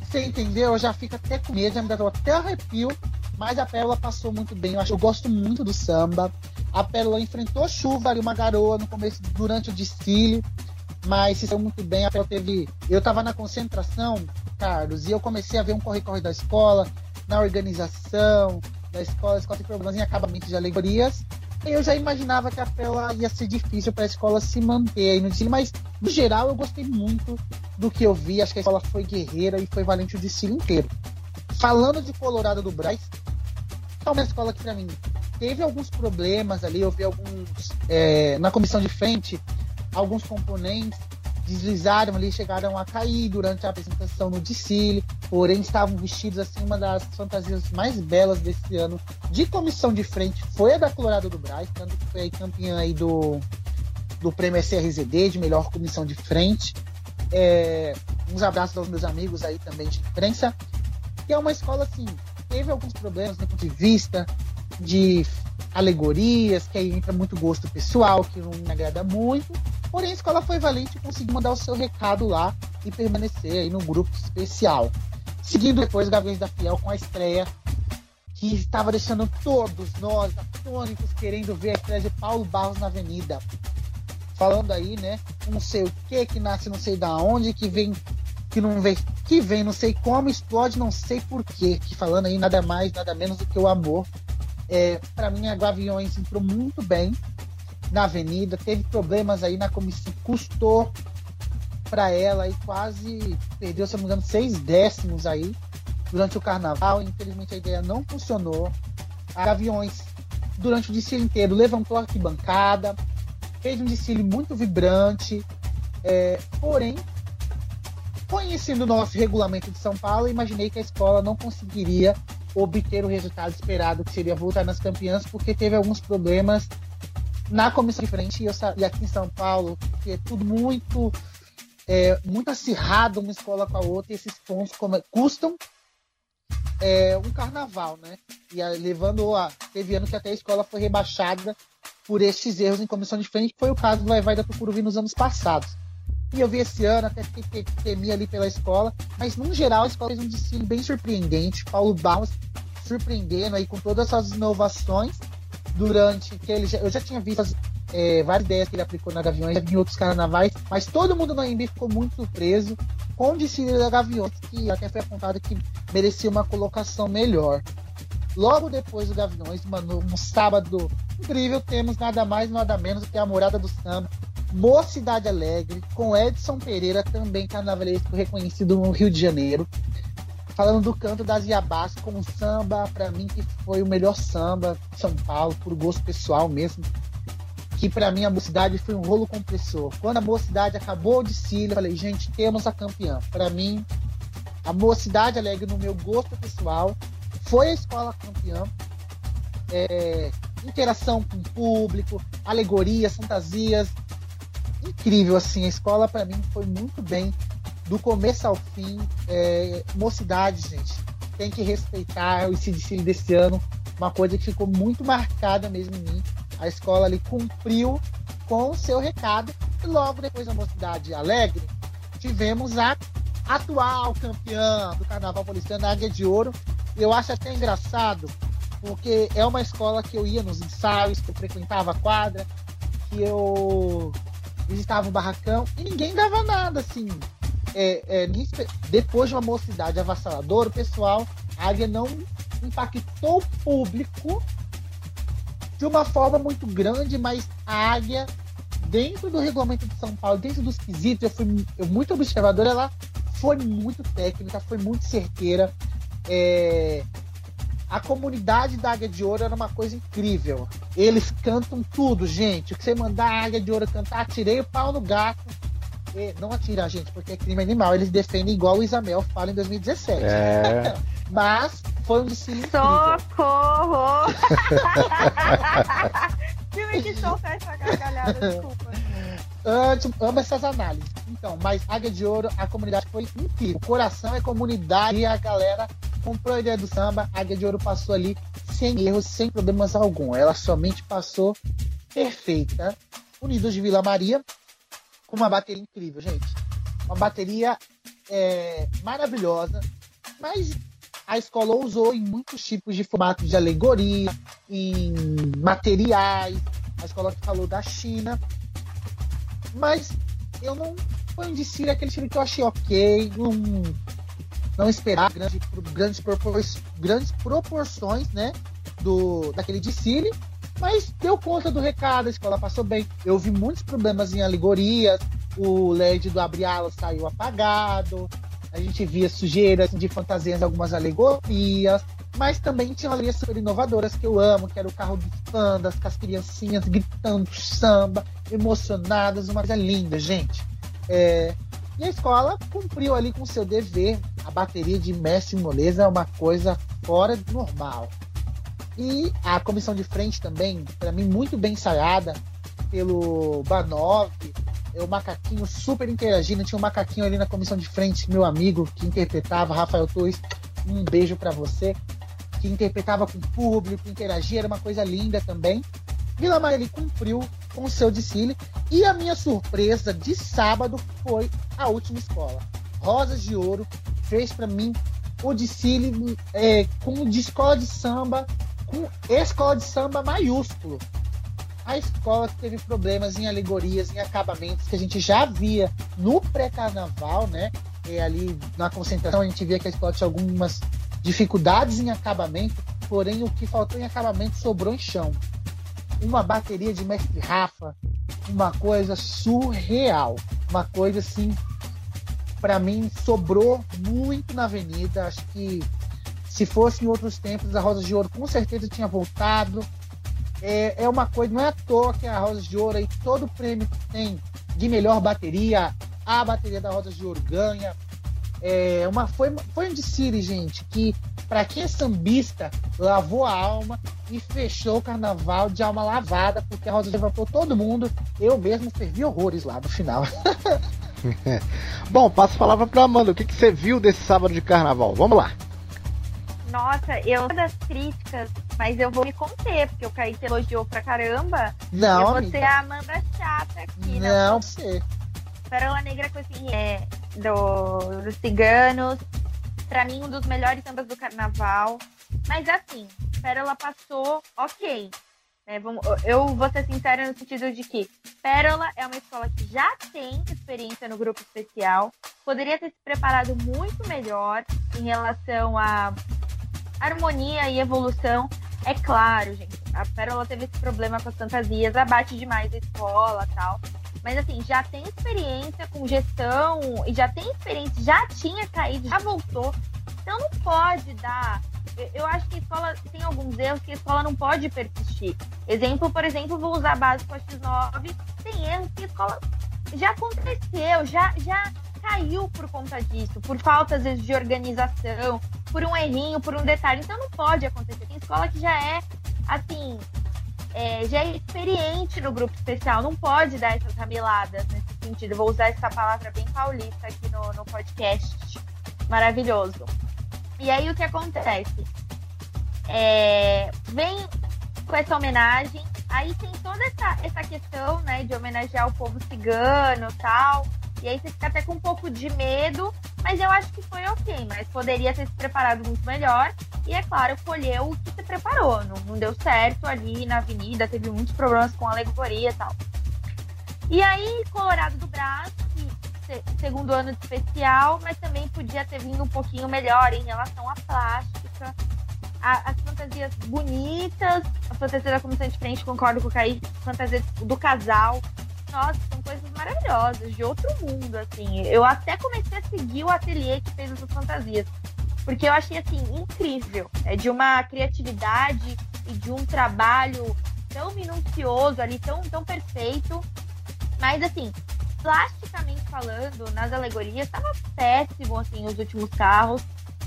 Você entendeu? Eu já fico até com medo, já me deu até arrepio. Mas a Pérola passou muito bem. Eu, acho, eu gosto muito do samba. A Pérola enfrentou chuva ali, uma garoa no começo, durante o desfile. Mas se saiu muito bem. A Pérola teve. Eu tava na concentração, Carlos, e eu comecei a ver um corre-corre da escola, na organização da escola. A escola tem problemas em acabamento de alegorias. Eu já imaginava que a Pérola ia ser difícil para a escola se manter aí no desfile, mas no geral eu gostei muito do que eu vi. Acho que a escola foi guerreira e foi valente o desfile inteiro. Falando de Colorado do Braz, é uma escola que para mim teve alguns problemas ali. Eu vi alguns é, na comissão de frente, alguns componentes deslizaram ali, chegaram a cair durante a apresentação no desfile, porém estavam vestidos assim uma das fantasias mais belas desse ano de comissão de frente foi a da Colorado do Braz, tanto que foi campeã aí do do prêmio SRZD de melhor comissão de frente. É, uns abraços aos meus amigos aí também de imprensa. Que é uma escola assim, teve alguns problemas do ponto de vista de alegorias, que aí entra muito gosto pessoal, que não me agrada muito. Porém, a escola foi valente e conseguiu mandar o seu recado lá e permanecer aí no grupo especial. Seguindo depois Gaviões da Fiel com a estreia que estava deixando todos nós atônitos querendo ver a estreia de Paulo Barros na Avenida. Falando aí, né? Não sei o que, que nasce não sei da onde, que vem, que não vem, que vem não sei como, explode não sei por quê. Que falando aí nada mais, nada menos do que o amor. É, para mim, a Gaviões entrou muito bem na avenida, teve problemas aí na comissão, custou para ela e quase perdeu, se não me engano, seis décimos aí durante o carnaval. Infelizmente a ideia não funcionou. A Gaviões, durante o desfile inteiro, levantou a arquibancada, fez um desfile muito vibrante, é, porém, conhecendo o nosso regulamento de São Paulo, imaginei que a escola não conseguiria obter o resultado esperado, que seria voltar nas campeãs, porque teve alguns problemas na comissão de frente e, aqui em São Paulo, que é tudo muito é, muito acirrado uma escola com a outra, e esses pontos como- custam é, um carnaval, né? E a- levando a. Teve ano que até a escola foi rebaixada por estes erros em comissão de frente, que foi o caso do Vai da Tucuruvi nos anos passados. E eu vi esse ano, até fiquei te- temia ali pela escola, mas no geral a escola fez um desfile bem surpreendente. Paulo Barros surpreendendo aí com todas essas inovações durante que ele já- eu já tinha visto as, é, várias ideias que ele aplicou na Gaviões em outros carnavais, mas todo mundo no AMB ficou muito surpreso com o desfile da Gaviões, que até foi apontado que merecia uma colocação melhor. Logo depois do Gaviões, mano, um sábado incrível, temos nada mais, nada menos do que a Morada do Samba, Mocidade Alegre, com Edson Pereira, também carnavalesco reconhecido no Rio de Janeiro. Falando do canto das Iabás, com um samba, para mim, que foi o melhor samba de São Paulo, por gosto pessoal mesmo. Que para mim a mocidade foi um rolo compressor. Quando a mocidade acabou de desfile, eu falei, gente, temos a campeã. Para mim, a mocidade alegre, no meu gosto pessoal, foi a escola campeã. É, interação com o público, alegorias, fantasias. Incrível, assim, a escola para mim foi muito bem, do começo ao fim. É, mocidade, gente, tem que respeitar esse desfile desse ano, uma coisa que ficou muito marcada mesmo em mim. A escola ali cumpriu com o seu recado, e logo depois da mocidade alegre, tivemos a atual campeã do Carnaval Paulistano, a Águia de Ouro. Eu acho até engraçado, porque é uma escola que eu ia nos ensaios, que eu frequentava a quadra, que eu visitava o barracão e ninguém dava nada, assim. É, é, depois de uma mocidade avassaladora, o pessoal, a Águia não impactou o público de uma forma muito grande, mas a Águia, dentro do regulamento de São Paulo, dentro dos quesitos, eu fui eu, muito observadora, ela foi muito técnica, foi muito certeira. É, a comunidade da Águia de Ouro era uma coisa incrível. Eles cantam tudo, gente. O que você mandar a Águia de Ouro cantar, atirei o pau no gato. E não atira, gente, porque é crime animal. Eles defendem igual o Isabel fala em 2017. É. Mas foi um desfile. Socorro! Filme que solta essa gargalhada, desculpa. Amo, amo essas análises. Então, mas Águia de Ouro, a comunidade foi incrível. O coração é comunidade e a galera comprou a ideia do samba. A Águia de Ouro passou ali sem erros, sem problemas algum. Ela somente passou perfeita. Unidos de Vila Maria, com uma bateria incrível, gente. Uma bateria é, maravilhosa, mas a escola usou em muitos tipos de formatos de alegoria, em materiais. A escola que falou da China, mas eu não foi um aquele desfile que eu achei ok, não, não esperava grande, grandes, propor, grandes proporções, né, do daquele desfile, mas deu conta do recado, a escola passou bem. Eu vi muitos problemas em alegorias, o LED do Abriala saiu apagado, a gente via sujeiras de fantasias algumas alegorias, mas também tinha alegorias super inovadoras que eu amo, que era o carro dos pandas, com as criancinhas gritando samba, emocionadas, uma coisa linda, gente. É, e a escola cumpriu ali com seu dever. A bateria de Mestre Moleza é uma coisa fora do normal. E a comissão de frente também, para mim, muito bem ensaiada pelo Banov, é o macaquinho super interagindo. Tinha um macaquinho ali na comissão de frente, meu amigo, que interpretava, Rafael Torres. Um beijo para você. Que interpretava com o público, interagia, era uma coisa linda também. Vila Maria cumpriu com o seu desfile. E a minha surpresa de sábado foi a última escola. Rosas de Ouro fez para mim o desfile é, com de escola de samba, com escola de samba maiúsculo. A escola teve problemas em alegorias, em acabamentos, que a gente já via no pré-carnaval, né? E ali na concentração a gente via que a escola tinha algumas dificuldades em acabamento, porém o que faltou em acabamento sobrou em chão. Uma bateria de mestre Rafa, uma coisa surreal, uma coisa assim, para mim sobrou muito na avenida. Acho que se fosse em outros tempos, a Rosa de Ouro com certeza tinha voltado. É, é uma coisa, não é à toa que a Rosa de Ouro aí, todo o prêmio que tem de melhor bateria, a bateria da Rosa de Ouro ganha. É uma, foi, foi um desfile, gente, que Pra quem é sambista, lavou a alma e fechou o carnaval de alma lavada, porque a Rosa levantou todo mundo. Eu mesmo fervi horrores lá no final. Bom, passo a palavra pra Amanda. O que, que você viu desse sábado de carnaval? Vamos lá. Nossa, eu das críticas, mas eu vou me conter, porque o Kaique elogiou pra caramba. Não, eu vou amiga. ser a Amanda chata aqui, né? Não, você. Pérola Negra com esse é, do, dos ciganos. Pra mim, um dos melhores sambas do carnaval. Mas assim, Pérola passou ok. né? Vamos- eu vou ser sincera no sentido de que Pérola é uma escola que já tem experiência no grupo especial. Poderia ter se preparado muito melhor em relação a harmonia e evolução. É claro, gente, a Pérola teve esse problema com as fantasias, abate demais a escola tal. Mas assim, já tem experiência com gestão e já tem experiência, já tinha caído, já voltou. Então não pode dar. eu- acho que a escola tem alguns erros que a escola não pode persistir. Exemplo, por exemplo, vou usar a base com a X9. Tem erros que a escola já aconteceu, já, já caiu por conta disso, por falta às vezes de organização, por um errinho, por um detalhe. Então não pode acontecer. Tem escola que já é assim, é, já é experiente no grupo especial, não pode dar essas ramiladas nesse sentido. Vou usar essa palavra bem paulista aqui no, no podcast. Maravilhoso. E aí o que acontece? É, vem com essa homenagem, aí tem toda essa, essa questão, né, de homenagear o povo cigano tal. E aí você fica até com um pouco de medo, mas eu acho que foi ok, mas poderia ter se preparado muito melhor. E é claro, colheu o que se preparou. Não, não deu certo ali na avenida, teve muitos problemas com alegoria e tal. E aí, Colorado do Brás, que se- segundo ano de especial, mas também podia ter vindo um pouquinho melhor em relação à plástica. As fantasias bonitas, a fantasia da comissão de frente, concordo com o Kaique, fantasia do casal. Nossa, são coisas maravilhosas, de outro mundo, assim. Eu até comecei a seguir o ateliê que fez essas fantasias. Porque eu achei, assim, incrível. É de uma criatividade e de um trabalho tão minucioso ali, tão, tão perfeito. Mas, assim, plasticamente falando, nas alegorias, estava péssimo, assim, os últimos carros.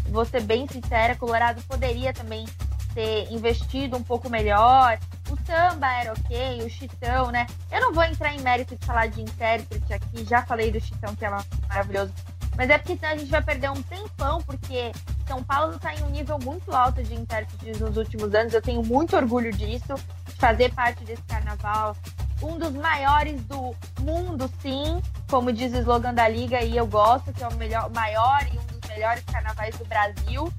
Vou ser bem sincera, Colorado poderia também ter investido um pouco melhor. O samba era ok, o chitão, né? Eu não vou entrar em mérito de falar de intérprete aqui, já falei do chitão, que é maravilhoso. Mas é porque senão a gente vai perder um tempão, porque São Paulo está em um nível muito alto de intérpretes nos últimos anos. Eu tenho muito orgulho disso, de fazer parte desse carnaval. Um dos maiores do mundo, sim, como diz o slogan da Liga, e eu gosto, que é o melhor, maior e um dos melhores carnavais do Brasil.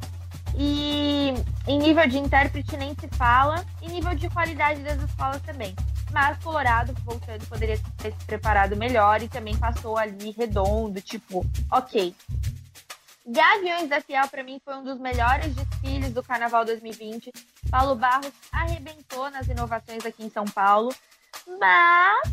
E em nível de intérprete nem se fala, e nível de qualidade das escolas também. Mas Colorado, voltando, poderia ter se preparado melhor e também passou ali redondo, tipo, ok. Gaviões da Fiel, para mim, foi um dos melhores desfiles do Carnaval 2020. Paulo Barros arrebentou nas inovações aqui em São Paulo, mas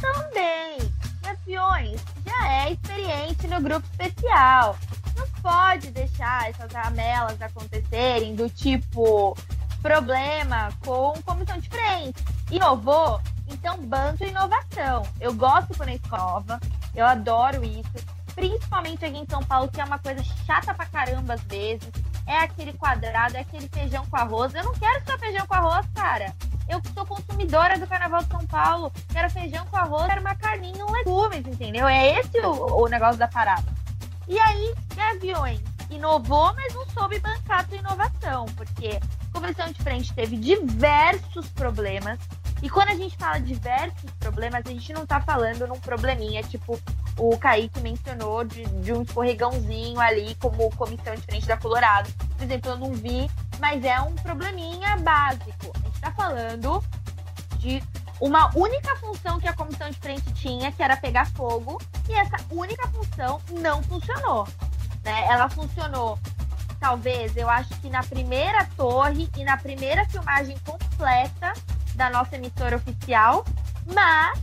também Gaviões já é experiente no grupo especial. Não pode deixar essas ramelas acontecerem do tipo problema com comissão de frente. Inovou? Então banco inovação. Eu gosto quando é escola nova, eu adoro isso. Principalmente aqui em São Paulo, que é uma coisa chata pra caramba às vezes. É aquele quadrado, é aquele feijão com arroz. Eu não quero só feijão com arroz, cara. Eu que sou consumidora do Carnaval de São Paulo, quero feijão com arroz, quero uma carninha um legumes, entendeu? É esse o, o negócio da parada. E aí, Gaviões inovou, mas não soube bancar sua inovação, porque comissão de frente teve diversos problemas. E quando a gente fala diversos problemas, a gente não tá falando num probleminha, tipo o Kaique mencionou, de, de um escorregãozinho ali, como comissão de frente da Colorado. Por exemplo, eu não vi, mas é um probleminha básico. A gente tá falando de uma única função que a comissão de frente tinha, que era pegar fogo, e essa única função não funcionou. Né? Ela funcionou, talvez, eu acho que na primeira torre e na primeira filmagem completa da nossa emissora oficial, mas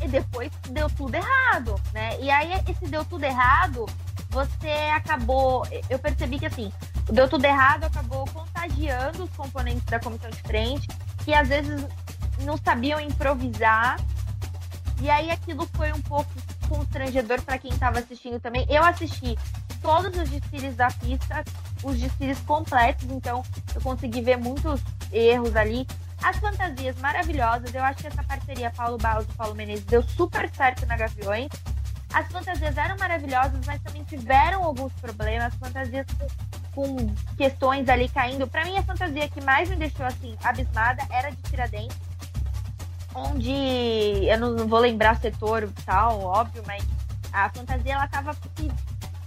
e depois deu tudo errado, né? E aí, esse deu tudo errado, você acabou. Eu percebi que assim, deu tudo errado acabou contagiando os componentes da comissão de frente, que às vezes não sabiam improvisar. E aí aquilo foi um pouco constrangedor para quem estava assistindo também. Eu assisti todos os desfiles da pista os desfiles completos, então eu consegui ver muitos erros ali. As fantasias maravilhosas, eu acho que essa parceria Paulo Baus e Paulo Menezes deu super certo na Gaviões. As fantasias eram maravilhosas, mas também tiveram alguns problemas, fantasias com, questões ali caindo. Para mim, a fantasia que mais me deixou assim abismada era de Tiradentes, onde eu não, vou lembrar setor tal, óbvio, mas a fantasia ela tava se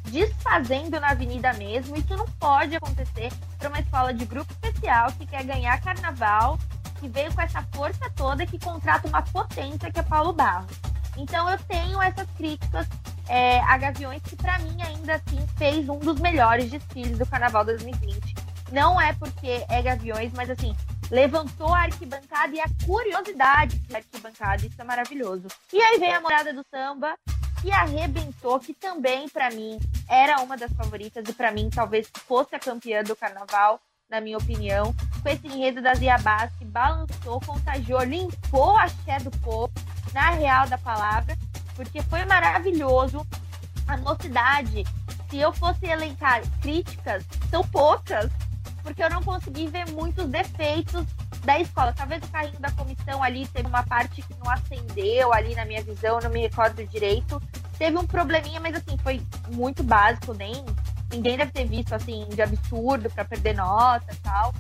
desfazendo na avenida mesmo. Isso não pode acontecer para uma escola de grupo especial que quer ganhar carnaval, que veio com essa força toda que contrata uma potência que é Paulo Barros. Então eu tenho essas críticas é, a Gaviões, que para mim ainda assim fez um dos melhores desfiles do Carnaval 2020. Não é porque é Gaviões, mas assim, levantou a arquibancada e a curiosidade da arquibancada, isso é maravilhoso. E aí vem a morada do samba, que arrebentou, que também para mim era uma das favoritas e para mim talvez fosse a campeã do carnaval, na minha opinião, com esse enredo das Iabás que balançou, contagiou, limpou a axé do povo, na real da palavra, porque foi maravilhoso. A mocidade, se eu fosse elencar críticas, são poucas, porque eu não consegui ver muitos defeitos da escola. Talvez o carrinho da comissão ali teve uma parte que não acendeu ali na minha visão, não me recordo direito. Teve um probleminha, mas assim, foi muito básico, nem ninguém deve ter visto assim de absurdo para perder nota tal.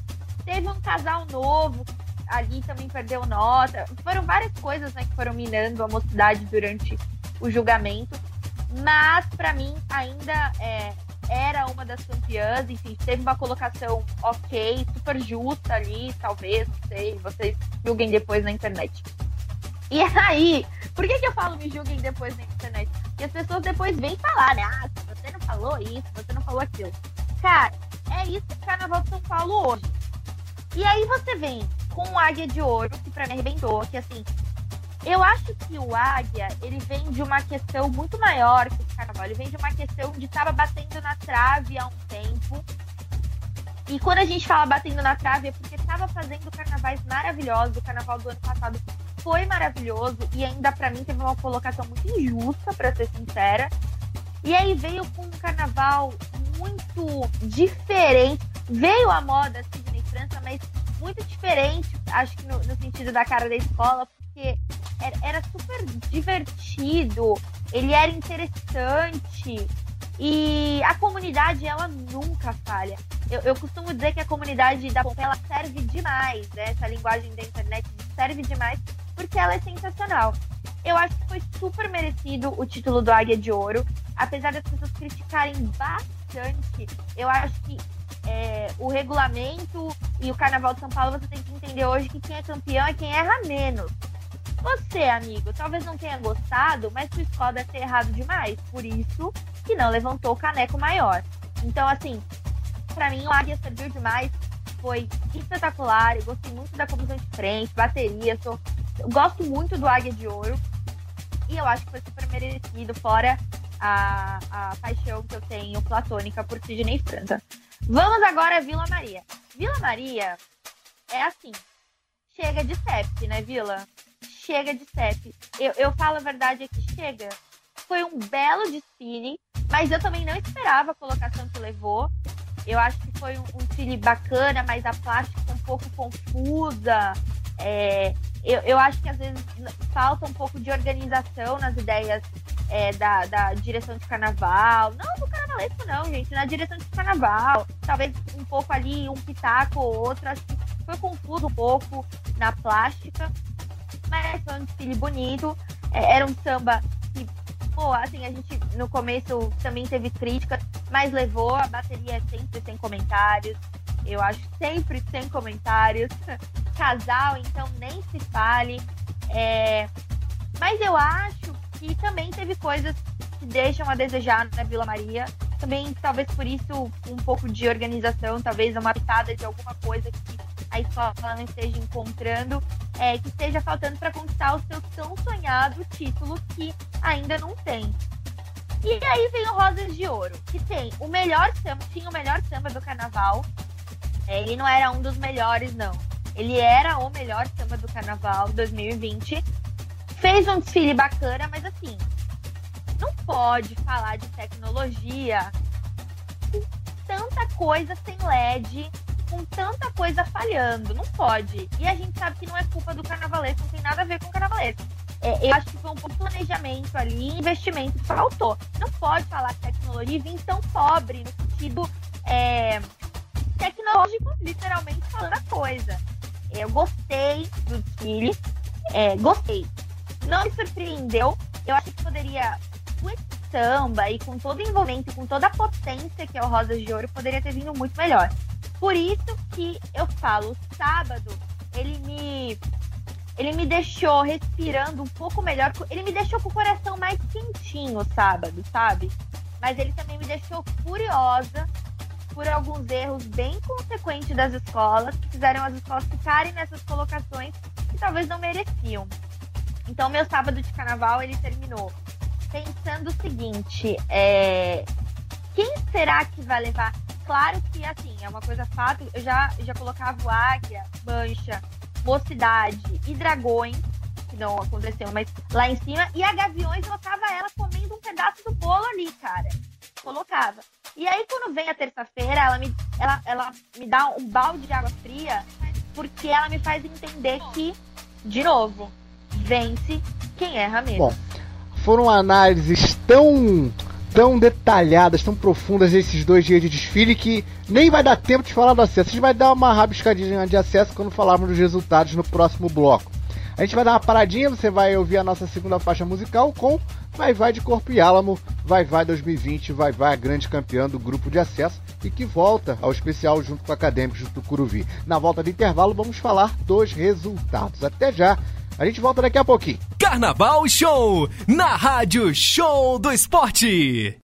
Teve um casal novo ali também perdeu nota. Foram várias coisas né, que foram minando a mocidade durante o julgamento. Mas, para mim, ainda é, era uma das campeãs. Enfim, teve uma colocação ok, super justa ali, talvez, não sei. Vocês julguem depois na internet. E aí, por que, que eu falo me julguem depois na internet? Porque as pessoas depois vêm falar, né? Ah, você não falou isso, você não falou aquilo. Cara, é isso que o Carnaval de São Paulo hoje. E aí você vem com o Águia de Ouro, que pra mim arrebentou, que assim, eu acho que o Águia, ele vem de uma questão muito maior que Ele vem de uma questão de estar batendo na trave há um tempo. E quando a gente fala batendo na trave é porque estava fazendo carnavais maravilhosos. O carnaval do ano passado foi maravilhoso e ainda para mim teve uma colocação muito injusta, para ser sincera. E aí veio com um carnaval muito diferente. Veio a moda Sidney França, mas muito diferente, acho que no, no sentido da cara da escola, porque era, era, super divertido, ele era interessante. E a comunidade, ela nunca falha. Eu, eu costumo dizer que a comunidade da Pompeia, ela serve demais, né? Essa linguagem da internet serve demais, porque ela é sensacional. Eu acho que foi super merecido o título do Águia de Ouro. Apesar das pessoas criticarem bastante, eu acho que é, o regulamento e o Carnaval de São Paulo, você tem que entender hoje que quem é campeão é quem erra menos. Você, amigo, talvez não tenha gostado, mas sua escola deve ter errado demais. Por isso que não levantou o caneco maior. Então, assim, para mim o Águia serviu demais. Foi espetacular. Eu gostei muito da comissão de frente, bateria. Sou, eu gosto muito do Águia de Ouro. E eu acho que foi super merecido, fora a, a paixão que eu tenho platônica por Sidney França. Vamos agora a Vila Maria. Vila Maria é assim, chega de CEP, né, Vila? Chega de CEP. Eu, eu falo a verdade aqui, chega. Foi um belo desfile, mas eu também não esperava a colocação que levou. Eu acho que foi um, um desfile bacana, mas a plástica um pouco confusa. É, eu, eu acho que às vezes falta um pouco de organização nas ideias é, da, da direção de carnaval. Não do carnavalesco, não, gente. Na direção de carnaval. Talvez um pouco ali, um pitaco ou outro. Acho que foi confuso um pouco na plástica. Mas foi um desfile bonito. É, era um samba que, pô, assim, a gente no começo também teve críticas, mas levou. A bateria é sempre sem comentários. Eu acho sempre sem comentários. Casal, então nem se fale. É... Mas eu acho que também teve coisas que deixam a desejar na Vila Maria. Também, talvez por isso, um pouco de organização, talvez uma pitada de alguma coisa que a escola não esteja encontrando, é, que esteja faltando para conquistar o seu tão sonhado título que ainda não tem. E aí vem o Rosas de Ouro, que tem o melhor samba, tinha o melhor samba do carnaval. É, ele não era um dos melhores, não. Ele era o melhor samba do carnaval 2020 fez um desfile bacana, mas assim, não pode falar de tecnologia tanta coisa sem LED, com tanta coisa falhando. Não pode. E a gente sabe que não é culpa do carnavalesco, não tem nada a ver com o carnavalesco. É, eu acho que foi um pouco planejamento ali, investimento que faltou. Não pode falar que tecnologia vem tão pobre no sentido é, tecnológico, literalmente falando a coisa. Eu gostei do desfile, é, gostei. Não me surpreendeu. Eu acho que poderia, com esse samba e com todo o envolvimento, com toda a potência que é o Rosas de Ouro, poderia ter vindo muito melhor. Por isso que eu falo, sábado, ele me ele me deixou respirando um pouco melhor. Ele me deixou com o coração mais quentinho sábado, sabe? Mas ele também me deixou furiosa por alguns erros bem consequentes das escolas, que fizeram as escolas ficarem nessas colocações que talvez não mereciam. Então, meu sábado de carnaval ele terminou pensando o seguinte: é... quem será que vai levar? Claro que, assim, é uma coisa fato. Eu já, já colocava Águia, Mancha, Mocidade e Dragões, que não aconteceu, mas lá em cima. E a Gaviões, colocava ela comendo um pedaço do bolo ali, cara. Colocava. E aí, quando vem a terça-feira, ela me, ela, ela me dá um balde de água fria, porque ela me faz entender que, de novo, vence quem erra mesmo. Bom, foram análises tão tão detalhadas, tão profundas desses dois dias de desfile que nem vai dar tempo de falar do acesso. A gente vai dar uma rabiscadinha de acesso quando falarmos dos resultados no próximo bloco. A gente vai dar uma paradinha, você vai ouvir a nossa segunda faixa musical com Vai Vai de Corpo e Álamo, Vai Vai 2020, Vai Vai a grande campeã do grupo de acesso e que volta ao especial junto com acadêmicos do Curuvi. Na volta do intervalo vamos falar dos resultados. Até já! A gente volta daqui a pouquinho. Carnaval Show na Rádio Show do Esporte.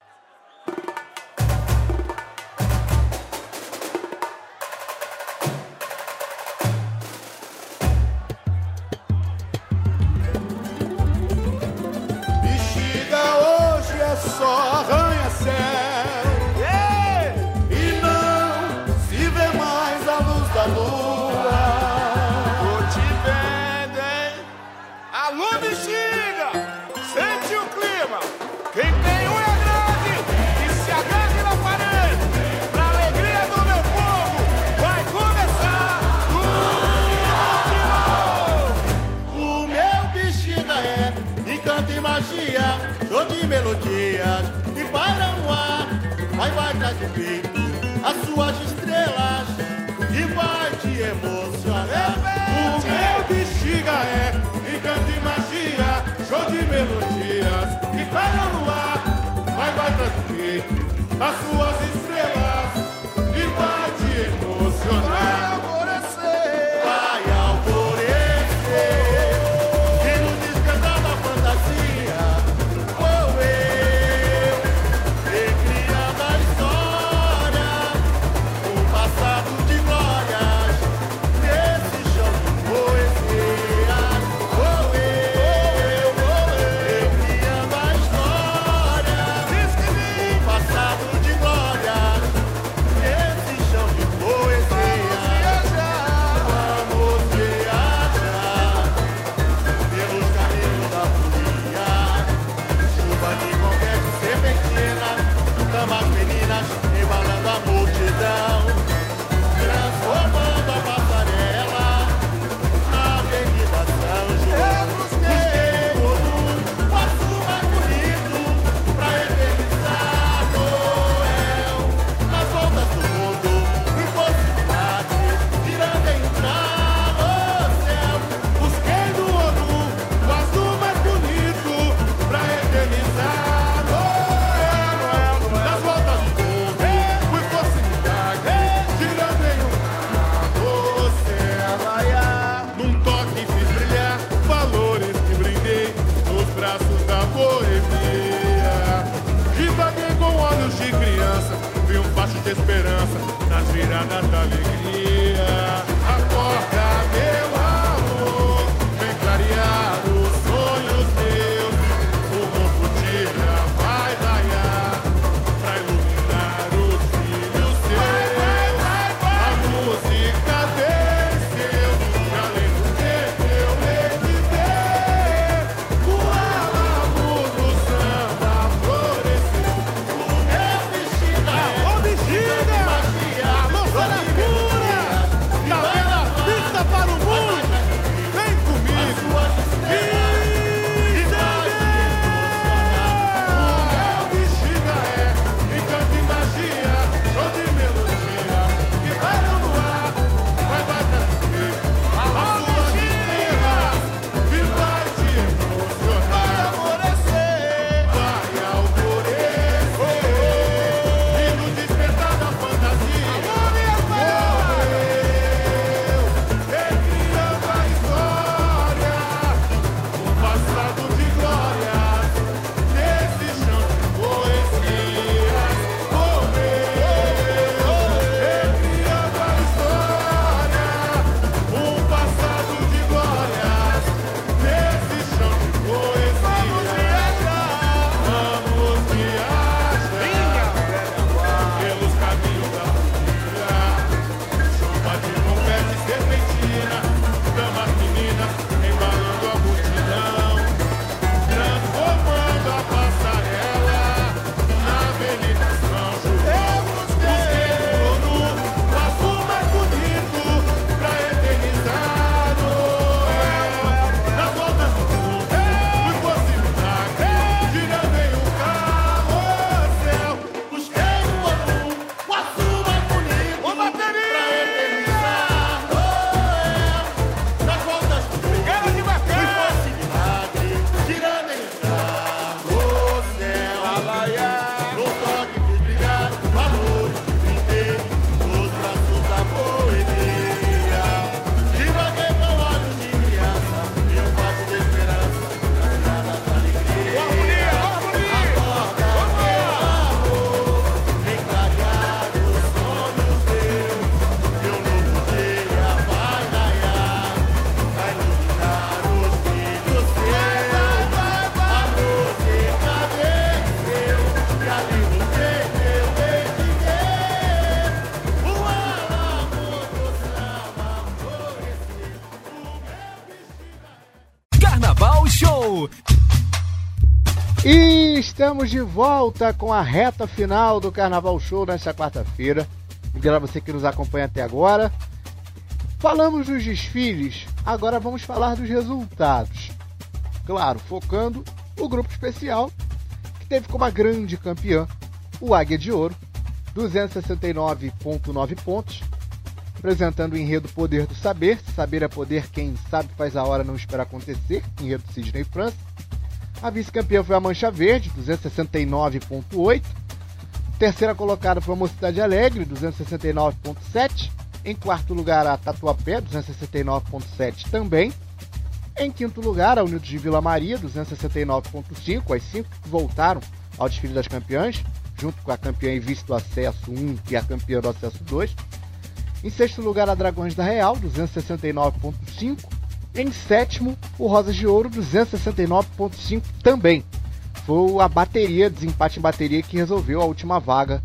De melodias e para no ar. Vai, vai, de peito as suas estrelas e vai te emocionar. O meu bexiga é encanto e magia, show de melodias e para no ar. Vai, vai, de peito as suas estrelas e vai te emocionar. Estamos de volta com a reta final do Carnaval Show nesta quarta-feira. Obrigado a você que nos acompanha até agora. Falamos dos desfiles, agora vamos falar dos resultados. Claro, focando o grupo especial, que teve como a grande campeã o Águia de Ouro, 269,9 pontos, apresentando o enredo Poder do Saber. Saber é poder, quem sabe faz a hora não espera acontecer, enredo Sidney França. A vice-campeã foi a Mancha Verde, 269,8. Terceira colocada foi a Mocidade Alegre, 269,7. Em quarto lugar, a Tatuapé, 269,7 também. Em quinto lugar, a Unidos de Vila Maria, 269,5. As cinco que voltaram ao desfile das campeãs, junto com a campeã e vice do acesso 1 e a campeã do acesso 2. Em sexto lugar, a Dragões da Real, 269,5. Em sétimo, o Rosas de Ouro, 269,5 também. Foi a bateria, desempate em bateria, que resolveu a última vaga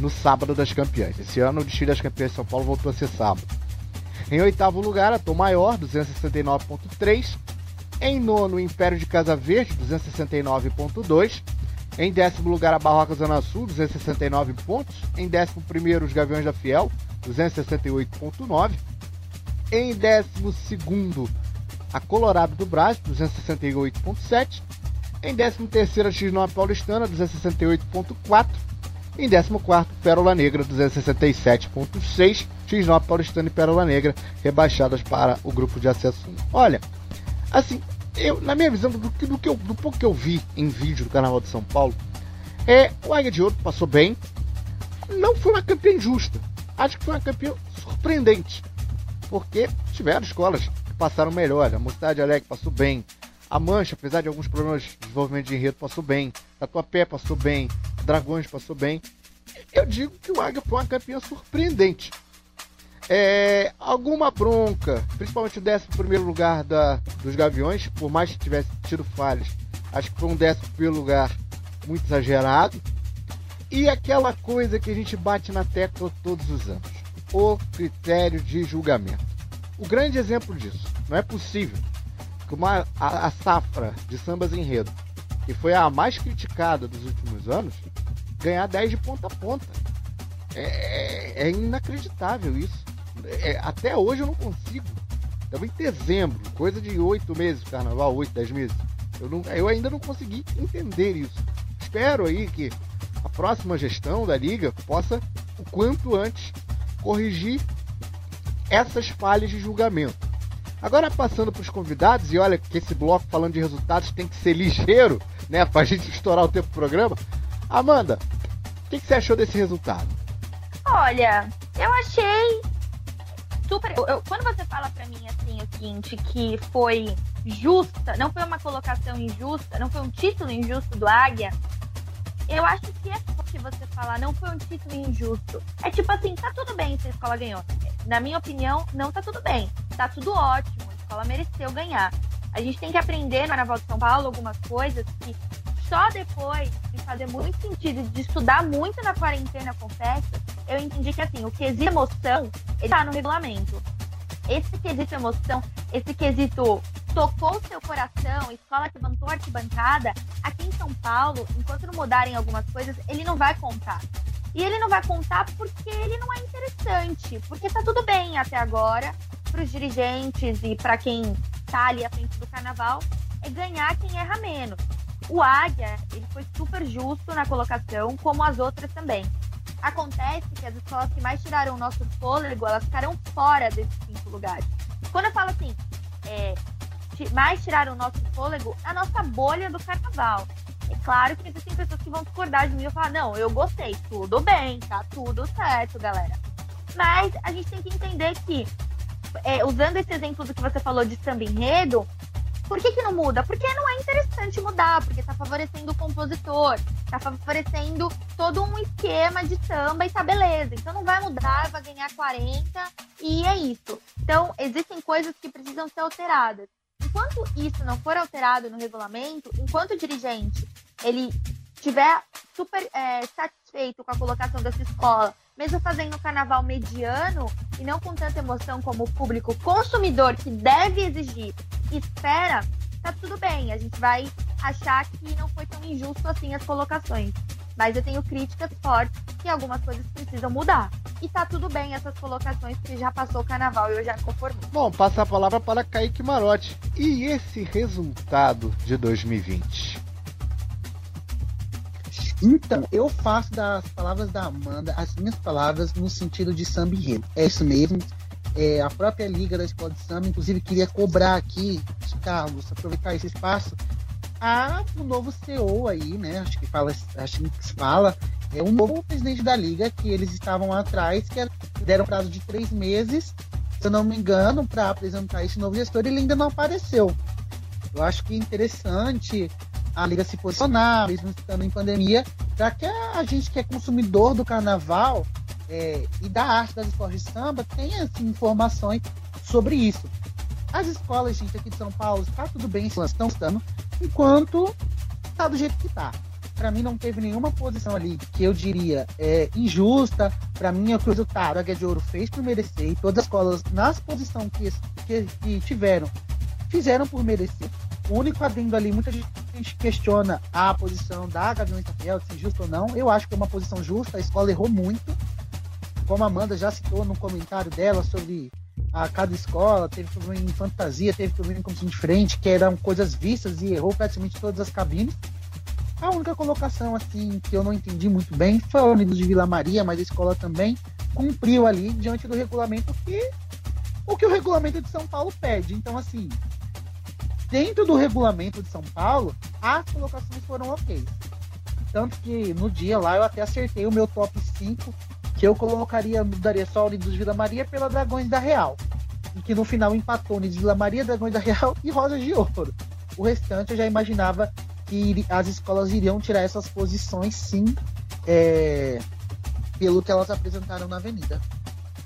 no sábado das campeãs. Esse ano o desfile das campeãs de São Paulo voltou a ser sábado. Em oitavo lugar, a Tom Maior, 269,3. Em nono, o Império de Casa Verde, 269,2. Em décimo lugar, a Barroca Zona Sul, 269 pontos. Em décimo primeiro, os Gaviões da Fiel, 268,9. Em décimo segundo, a Colorado do Brás, 268,7. Em décimo terceiro, a X9 Paulistana, 268,4. Em 14, Pérola Negra, 267,6. X9 Paulistana e Pérola Negra rebaixadas para o grupo de acesso 1. Olha, assim, eu, na minha visão, do, que, do, que eu, do pouco que eu vi em vídeo do Carnaval de São Paulo, é o Águia de Ouro passou bem. Não foi uma campeã injusta. Acho que foi uma campeã surpreendente. Porque tiveram escolas passaram melhor. A Mocidade Alegre passou bem. A Mancha, apesar de alguns problemas de desenvolvimento de enredo, passou bem. Tatuapé passou bem. Dragões passou bem. Eu digo que o Águia foi uma campeã surpreendente. É, alguma bronca, principalmente o 11 lugar da, dos Gaviões, por mais que tivesse tido falhas, acho que foi um 11 lugar muito exagerado. E aquela coisa que a gente bate na tecla todos os anos: o critério de julgamento. O grande exemplo disso, não é possível que uma, a, a safra de sambas enredo, que foi a mais criticada dos últimos anos, ganhar 10 de ponta a ponta. É, é inacreditável isso. É, até hoje eu não consigo. Estamos em dezembro, coisa de oito meses de carnaval, oito, dez meses. Eu, não, eu ainda não consegui entender isso. Espero aí que a próxima gestão da liga possa, o quanto antes, corrigir essas falhas de julgamento. Agora passando para os convidados, e olha que esse bloco falando de resultados tem que ser ligeiro, né? Para a gente estourar o tempo do programa. Amanda, o que, que você achou desse resultado? Olha, eu achei super. Eu, eu, quando você fala para mim assim o seguinte, que foi justa, não foi uma colocação injusta, não foi um título injusto do Águia, eu acho que é forte você falar, não foi um título injusto. É tipo assim, tá tudo bem se a escola ganhou. Na minha opinião, não tá tudo bem. Tá tudo ótimo, a escola mereceu ganhar. A gente tem que aprender no Carnaval de São Paulo algumas coisas que só depois de fazer muito sentido, de estudar muito na quarentena com festa, eu entendi que assim, o quesito emoção, ele tá no regulamento. Esse quesito emoção, esse quesito tocou seu coração, escola que levantou arquibancada, aqui em São Paulo, enquanto não mudarem algumas coisas, ele não vai contar. E ele não vai contar porque ele não é interessante, porque tá tudo bem até agora para os dirigentes e para quem tá ali à frente do carnaval é ganhar quem erra menos. O Águia, ele foi super justo na colocação, como as outras também. Acontece que as escolas que mais tiraram o nosso fôlego, elas ficaram fora desses cinco lugares. Quando eu falo assim, é, mais tiraram o nosso fôlego, a nossa bolha do carnaval. É claro que existem pessoas que vão discordar de mim e falar, não, eu gostei, tudo bem, tá tudo certo, galera. Mas a gente tem que entender que, é, usando esse exemplo do que você falou de samba enredo, por que, que não muda? Porque não é interessante mudar, porque tá favorecendo o compositor, tá favorecendo todo um esquema de samba e tá beleza. Então não vai mudar, vai ganhar 40 e é isso. Então existem coisas que precisam ser alteradas. Enquanto isso não for alterado no regulamento, enquanto o dirigente ele tiver super é, satisfeito com a colocação dessa escola, mesmo fazendo o carnaval mediano e não com tanta emoção como o público consumidor que deve exigir espera, tá tudo bem. A gente vai achar que não foi tão injusto assim as colocações. Mas eu tenho críticas fortes que algumas coisas precisam mudar. E tá tudo bem essas colocações, porque já passou o carnaval e eu já me conformei. Bom, passa a palavra para Kaique Marotti. E esse resultado de 2020? Então, eu faço das palavras da Amanda as minhas palavras no sentido de samba enredo. É isso mesmo. É, a própria Liga da Escola de Samba, inclusive, queria cobrar aqui, Carlos, aproveitar esse espaço, o novo CEO aí, né? Acho que fala, acho que se fala, é um novo presidente da liga que eles estavam atrás, que deram prazo de três meses, se eu não me engano, para apresentar esse novo gestor, ele ainda não apareceu. Eu acho que é interessante a liga se posicionar, mesmo estando em pandemia, para que a gente que é consumidor do carnaval é, e da arte das escolas de samba tenha assim, informações sobre isso. As escolas, gente, aqui de São Paulo, está tudo bem, estão estando, enquanto está do jeito que está. Para mim não teve nenhuma posição ali que eu diria é, injusta. Para mim é o que o resultado a Águia de Ouro fez por merecer. E todas as escolas nas posições que, que, que tiveram fizeram por merecer. O único adendo ali, muita gente questiona a posição da Gaviões Rafael, se justa ou não. Eu acho que é uma posição justa, a escola errou muito. Como a Amanda já citou no comentário dela sobre a cada escola, teve problema em fantasia, teve problema em comissão de frente, que eram coisas vistas e errou praticamente todas as cabines. A única colocação assim que eu não entendi muito bem foi a Unidos de Vila Maria, mas a escola também cumpriu ali diante do regulamento que o que o regulamento de São Paulo pede. Então assim, dentro do regulamento de São Paulo, as colocações foram ok. Tanto que no dia lá eu até acertei o meu top 5 que eu colocaria, mudaria só o Unidos Vila Maria pela Dragões da Real. E que no final empatou Unidos Vila Maria, Dragões da Real e Rosas de Ouro. O restante eu já imaginava que as escolas iriam tirar essas posições sim, é, pelo que elas apresentaram na avenida.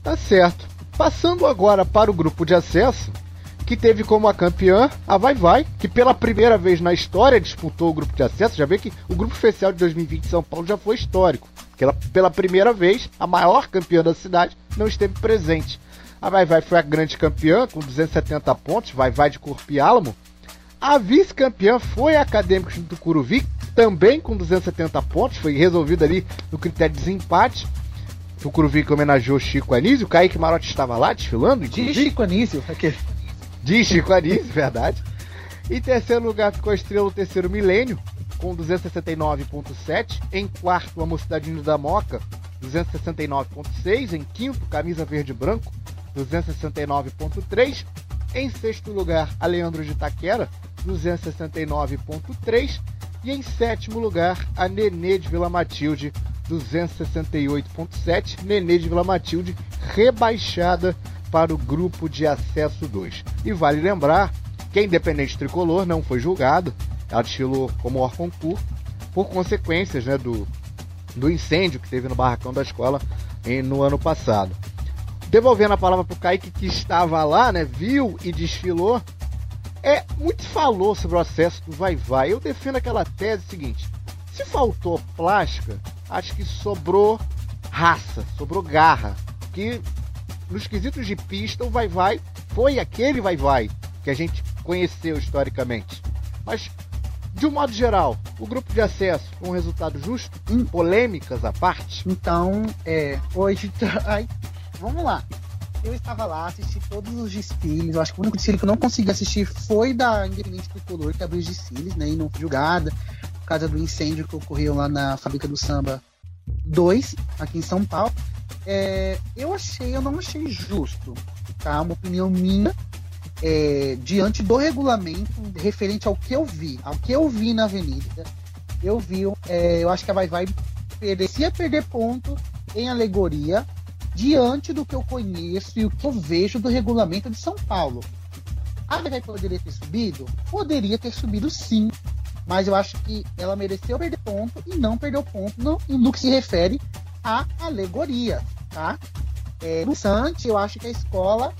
Tá certo. Passando agora para o grupo de acesso, que teve como a campeã a Vai Vai, que pela primeira vez na história disputou o grupo de acesso. Já vê que o grupo especial de 2020 de São Paulo já foi histórico. Que ela, pela primeira vez, a maior campeã da cidade não esteve presente. A Vai Vai foi a grande campeã, com 270 pontos, Vai Vai de Corpo e Álamo. A vice-campeã foi a Acadêmicos do Curuvi, também com 270 pontos, foi resolvido ali no critério de desempate. O Curuvi que homenageou Chico Anísio, o Kaique Marotti estava lá desfilando. De Chico Anísio, aquele de Chico Anísio, verdade. Em terceiro lugar ficou a Estrela do Terceiro Milênio, com 269,7. Em quarto, a Mocidadinho da Moca, 269,6. Em quinto, Camisa Verde Branco, 269,3. Em sexto lugar, a Leandro de Taquera, 269,3. E em sétimo lugar, a Nenê de Vila Matilde, 268,7. Nenê de Vila Matilde rebaixada para o grupo de acesso 2. E vale lembrar que a Independente Tricolor não foi julgada, ela desfilou como hors concurso por consequências né, do, do incêndio que teve no barracão da escola em, no ano passado. Devolvendo a palavra para o Kaique que estava lá, né, viu e desfilou, é muito falou sobre o acesso do Vai Vai. Eu defendo aquela tese seguinte: se faltou plástica, acho que sobrou raça, sobrou garra. Que nos quesitos de pista, o Vai Vai foi aquele Vai Vai que a gente conheceu historicamente. Mas, de um modo geral, o grupo de acesso um resultado justo, em polêmicas à parte? Então, é, hoje. Ai, vamos lá. Eu estava lá, assisti todos os desfiles. Eu acho que o único desfile que eu não consegui assistir foi da Independente Tricolor, que abriu os desfiles, né? E não foi julgada, por causa do incêndio que ocorreu lá na Fábrica do Samba 2, aqui em São Paulo. É, eu achei, eu não achei justo, tá? Uma opinião minha, é, diante do regulamento referente ao que eu vi, ao que eu vi na avenida, eu vi, é, eu acho que a Vai Vai merecia perder ponto em alegoria diante do que eu conheço e o que eu vejo do regulamento de São Paulo. A Vai Vai poderia ter subido? Poderia ter subido sim, mas eu acho que ela mereceu perder ponto e não perdeu ponto no, no que se refere à alegoria tá? É, no Sante, eu acho que a escola,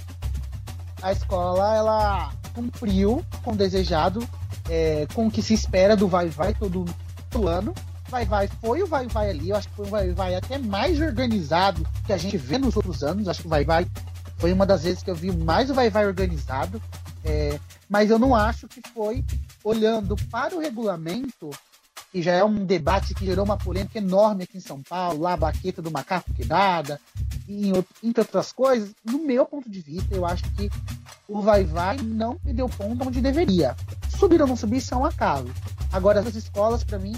a escola, ela cumpriu com o desejado, é, com o que se espera do Vai Vai todo, ano. Vai Vai foi o Vai Vai ali, eu acho que foi um Vai Vai até mais organizado que a gente vê nos outros anos. Acho que o Vai Vai foi uma das vezes que eu vi mais o Vai Vai organizado. É, mas eu não acho que foi olhando para o regulamento, que já é um debate que gerou uma polêmica enorme aqui em São Paulo, lá a baqueta do macaco quebrada, e entre outras coisas, no meu ponto de vista, eu acho que o Vai Vai não perdeu ponto onde deveria. Subir ou não subir, isso é um acaso. Agora, as escolas, para mim,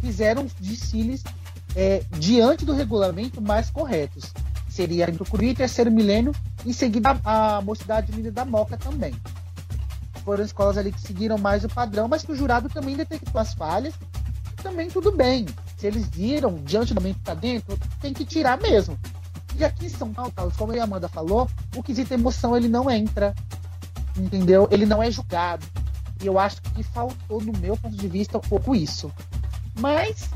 fizeram desfiles é, diante do regulamento mais corretos. Seria o Tucuruí, terceiro milênio, e seguida a, a Mocidade Unida da Moca também. Foram escolas ali que seguiram mais o padrão, mas que o jurado também detectou as falhas. Também tudo bem. Se eles viram diante do momento que está dentro, tem que tirar mesmo. E aqui em São Paulo, como a Amanda falou, o quesito emoção ele não entra. Entendeu? Ele não é julgado. E eu acho que faltou, no meu ponto de vista, um pouco isso. Mas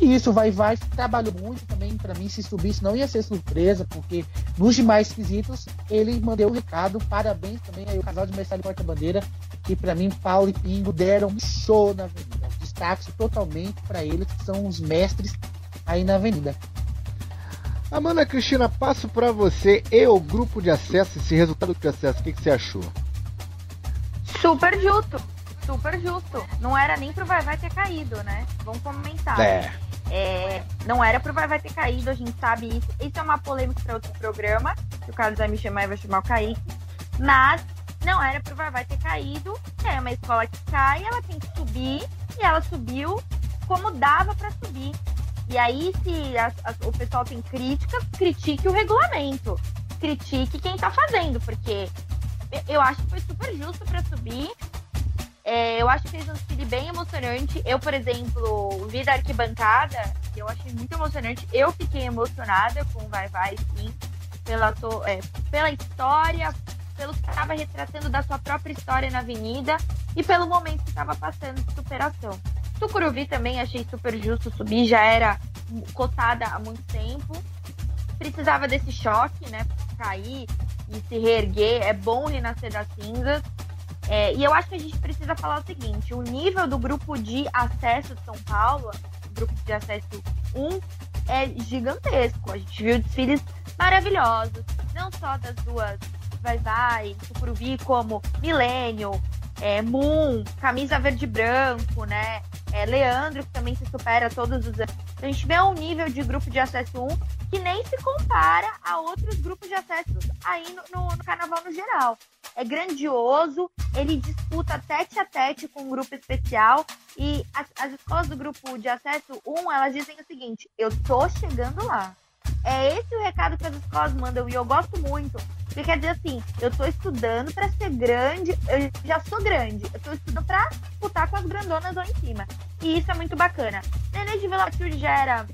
é isso, vai vai trabalhou muito também para mim se subisse não ia ser surpresa porque nos demais quesitos ele mandou o recado parabéns também aí o casal de mestre porta bandeira que para mim Paulo e Pingo deram um show na avenida destaque totalmente para eles que são os mestres aí na avenida Amanda Cristina, passo para você e o grupo de acesso, esse resultado de acesso, o que, que você achou? Super justo, super justo. Não era nem pro Vai Vai ter caído, né? Vamos comentar. É. É, não era pro Vai Vai ter caído, a gente sabe isso. Isso é uma polêmica para outro programa, que o Carlos vai me chamar e vai chamar o Kaique. Mas não era pro Vai ter caído. É uma escola que cai, ela tem que subir. E ela subiu como dava para subir. E aí, se a, a, o pessoal tem críticas, critique o regulamento. Critique quem tá fazendo, porque eu acho que foi super justo para subir. É, eu acho que fez um desfile bem emocionante. Eu, por exemplo, vi da arquibancada, eu achei muito emocionante. Eu fiquei emocionada com o Vai Vai, sim, pela, to, é, pela história, pelo que estava retratando da sua própria história na avenida e pelo momento que estava passando de superação. Tucuruvi também achei super justo subir, já era cotada há muito tempo. Precisava desse choque, né? Cair e se reerguer. É bom renascer das cinzas. É, e eu acho que a gente precisa falar o seguinte: o nível do grupo de acesso de São Paulo, grupo de acesso 1, é gigantesco. A gente viu desfiles maravilhosos, não só das duas Vai Vai, Tucuruvi, como Milênio, é, Moon, camisa verde branco, né? É, Leandro, que também se supera todos os anos. Então, a gente vê um nível de grupo de acesso 1 que nem se compara a outros grupos de acesso aí no, no, no carnaval no geral. É grandioso, ele disputa tete a tete com um grupo especial e as, as escolas do grupo de acesso 1, elas dizem o seguinte, eu tô chegando lá. É esse o recado que as escolas mandam e eu gosto muito. Porque quer dizer assim, eu tô estudando para ser grande, eu já sou grande, eu tô estudando para disputar com as grandonas lá em cima. E isso é muito bacana. Nenê de Vila Matilde já era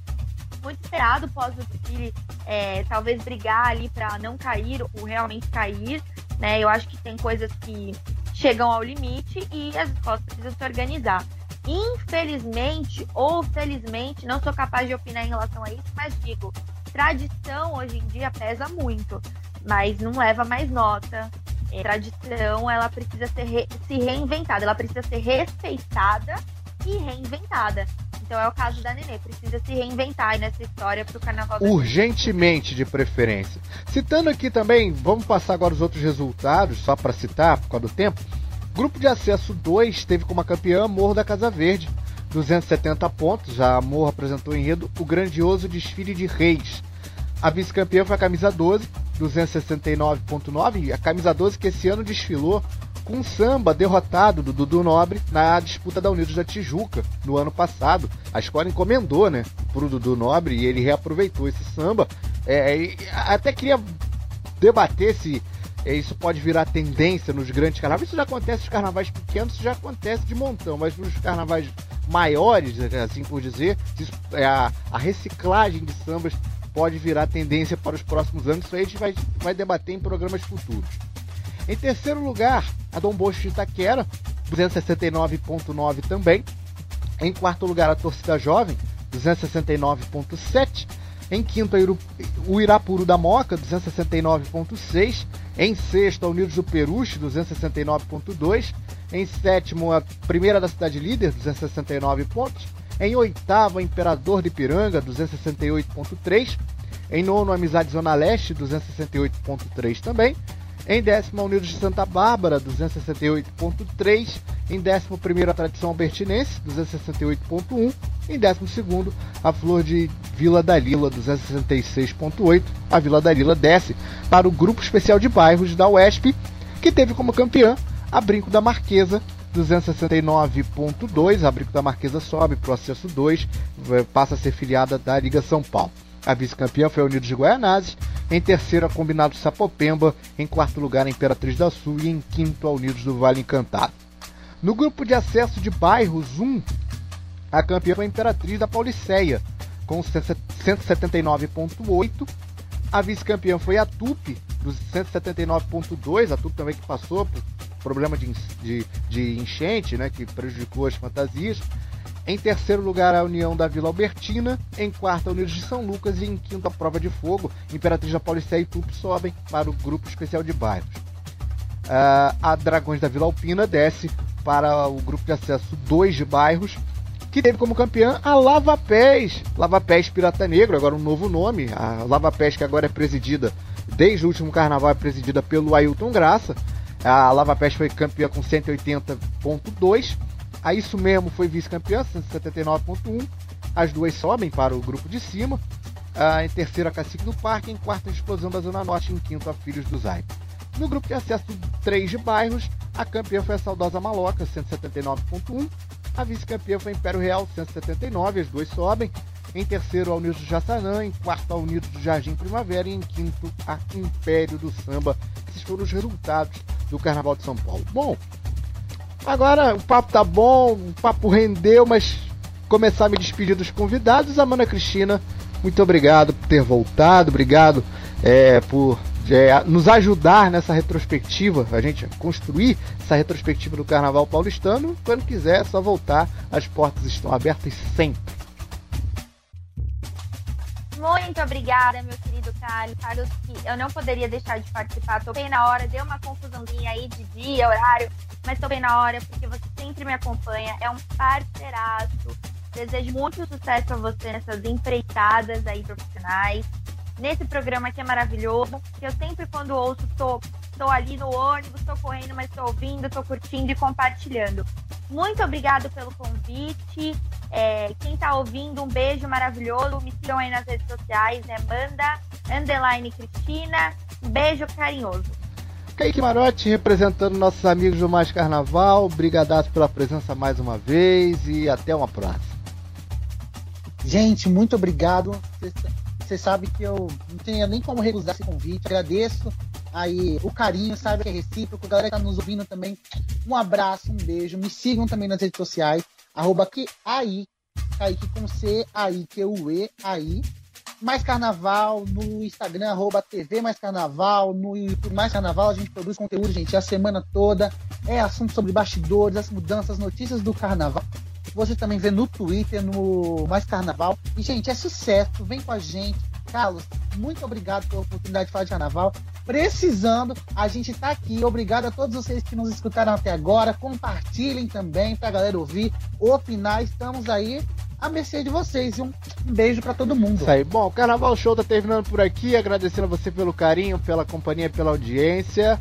muito esperado pós o desfile, é, talvez brigar ali para não cair ou realmente cair, né? Eu acho que tem coisas que chegam ao limite e as escolas precisam se organizar. Infelizmente ou felizmente, não sou capaz de opinar em relação a isso, mas digo, tradição hoje em dia pesa muito, mas não leva mais nota. É, tradição, ela precisa ser re se reinventada, ela precisa ser respeitada e reinventada. Então é o caso da Nenê, precisa se reinventar nessa história para o carnaval. Urgentemente, de preferência. Citando aqui também, vamos passar agora os outros resultados, só para citar, por causa do tempo. Grupo de acesso 2 teve como campeã Morro da Casa Verde, 270 pontos. A Morro apresentou em enredo o grandioso desfile de reis. A vice-campeã foi a camisa 12, 269.9. A camisa 12 que esse ano desfilou com um samba derrotado do Dudu Nobre na disputa da Unidos da Tijuca no ano passado. A escola encomendou, né, pro Dudu Nobre e ele reaproveitou esse samba. É, até queria debater se isso pode virar tendência nos grandes carnavais. Isso já acontece nos carnavais pequenos, isso já acontece de montão, mas nos carnavais maiores, assim por dizer, é, a, a, reciclagem de sambas pode virar tendência para os próximos anos. Isso aí a gente vai, vai debater em programas futuros. Em terceiro lugar, a Dom Bosco de Itaquera, 269.9 também. Em quarto lugar, a Torcida Jovem, 269.7. Em quinto, o Irapuru da Moca, 269.6. Em sexto, a Unidos do Peruche, 269.2. Em sétimo, a primeira da Cidade Líder, 269 pontos. Em oitavo, a Imperador de Piranga, 268.3. Em nono, a Amizade Zona Leste, 268.3 também. Em décimo, a Unidos de Santa Bárbara, 268.3. Em décimo primeiro, a Tradição Albertinense, 268.1. Em décimo segundo, a Flor de Vila da Lila, 266.8. A Vila da Lila desce para o Grupo Especial de Bairros da UESP, que teve como campeã a Brinco da Marquesa, 269.2. A Brinco da Marquesa sobe para o acesso 2, passa a ser filiada da Liga São Paulo. A vice-campeã foi a Unidos de Guaianazes, em terceiro a Combinado Sapopemba, em quarto lugar a Imperatriz da Sul e em quinto a Unidos do Vale Encantado. No grupo de acesso de bairros 1, a campeã foi a Imperatriz da Pauliceia, com 179.8. A vice-campeã foi a Tupi, dos 179.2, a Tupi também que passou por problema de, de, de enchente, né, que prejudicou as fantasias. Em terceiro lugar, a União da Vila Albertina. Em quarto, a Unidos de São Lucas. E em quinto, a Prova de Fogo. Imperatriz da Pauliceia e Tupi sobem para o grupo especial de bairros. Uh, a Dragões da Vila Alpina desce para o grupo de acesso 2 de bairros, que teve como campeã a Lava Pés. Lava Pés Pirata Negro, agora um novo nome. A Lava Pés, que agora é presidida, desde o último carnaval, é presidida pelo Ailton Graça. A Lava Pés foi campeã com 180,2 a Isso Mesmo foi vice-campeã, 179.1. As duas sobem para o grupo de cima. Ah, em terceiro, a Cacique do Parque. Em quarto, a Explosão da Zona Norte. Em quinto, a Filhos do Zay. No grupo de acesso 3 de bairros, a campeã foi a Saudosa Maloca, 179.1. A vice-campeã foi Império Real, 179. As duas sobem. Em terceiro, a Unidos do Jaçanã. Em quarto, a Unidos do Jardim Primavera. E em quinto, a Império do Samba. Esses foram os resultados do Carnaval de São Paulo. Bom, Agora o papo tá bom, o papo rendeu, mas começar a me despedir dos convidados. Amanda Cristina, muito obrigado por ter voltado, obrigado é, por é, nos ajudar nessa retrospectiva, a gente construir essa retrospectiva do Carnaval Paulistano. Quando quiser, é só voltar, as portas estão abertas sempre. Muito obrigada, meu querido Carlos. Carlos, que eu não poderia deixar de participar. Bem na hora, deu uma confusãozinha aí de dia, horário, mas bem na hora porque você sempre me acompanha. É um parceiraço. Desejo muito sucesso a você nessas empreitadas aí profissionais. Nesse programa que é maravilhoso, que eu sempre quando ouço tô, tô ali no ônibus, tô correndo, mas tô ouvindo, tô curtindo e compartilhando. Muito obrigado pelo convite. É, quem está ouvindo, um beijo maravilhoso. Me sigam aí nas redes sociais, né? Manda, underline Cristina. Um beijo carinhoso. Kaique Marotti representando nossos amigos do Mais Carnaval. Obrigadaço pela presença mais uma vez e até uma próxima. Gente, muito obrigado. Você sabe que eu não tenho nem como recusar esse convite. Agradeço aí o carinho, sabe que é recíproco. A galera que tá nos ouvindo também, um abraço, um beijo. Me sigam também nas redes sociais, arroba que aí, Kaique com C, aí, que o E, aí. Mais Carnaval no Instagram, arroba TV Mais Carnaval, no YouTube Mais Carnaval, a gente produz conteúdo, gente, a semana toda. É assunto sobre bastidores, as mudanças, notícias do carnaval. Você também vê no Twitter, no Mais Carnaval. E, gente, é sucesso. Vem com a gente. Carlos, muito obrigado pela oportunidade de falar de carnaval. Precisando, a gente está aqui. Obrigado a todos vocês que nos escutaram até agora. Compartilhem também para a galera ouvir, opinar. Estamos aí à mercê de vocês. E um beijo para todo mundo. Isso aí. Bom, o Carnaval Show tá terminando por aqui. Agradecendo a você pelo carinho, pela companhia, pela audiência.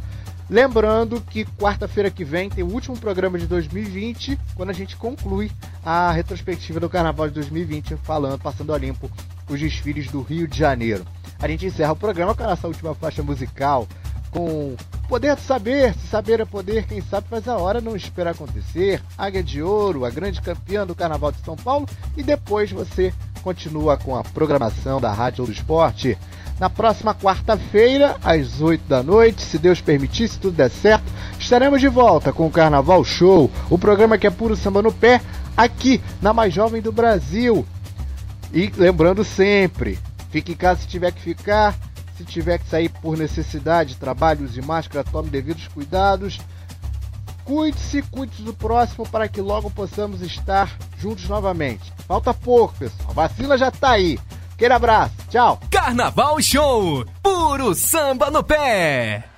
Lembrando que quarta-feira que vem tem o último programa de 2020, quando a gente conclui a retrospectiva do Carnaval de 2020, falando, passando a limpo os desfiles do Rio de Janeiro. A gente encerra o programa com a nossa última faixa musical, com Poder do Saber, se saber é poder, quem sabe faz a hora, não espera acontecer, Águia de Ouro, a grande campeã do Carnaval de São Paulo, e depois você continua com a programação da Rádio do Esporte. Na próxima quarta-feira, às 8 da noite, se Deus permitir, se tudo der certo, estaremos de volta com o Carnaval Show, o programa que é puro samba no pé, aqui na Mais Jovem do Brasil. E lembrando sempre, fique em casa se tiver que ficar, se tiver que sair por necessidade, trabalho, use máscara, tome devidos cuidados. Cuide-se, cuide do próximo para que logo possamos estar juntos novamente. Falta pouco, pessoal. A vacina já está aí. Aquele abraço, tchau. Carnaval Show, puro samba no pé.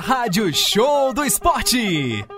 Rádio Show do Esporte.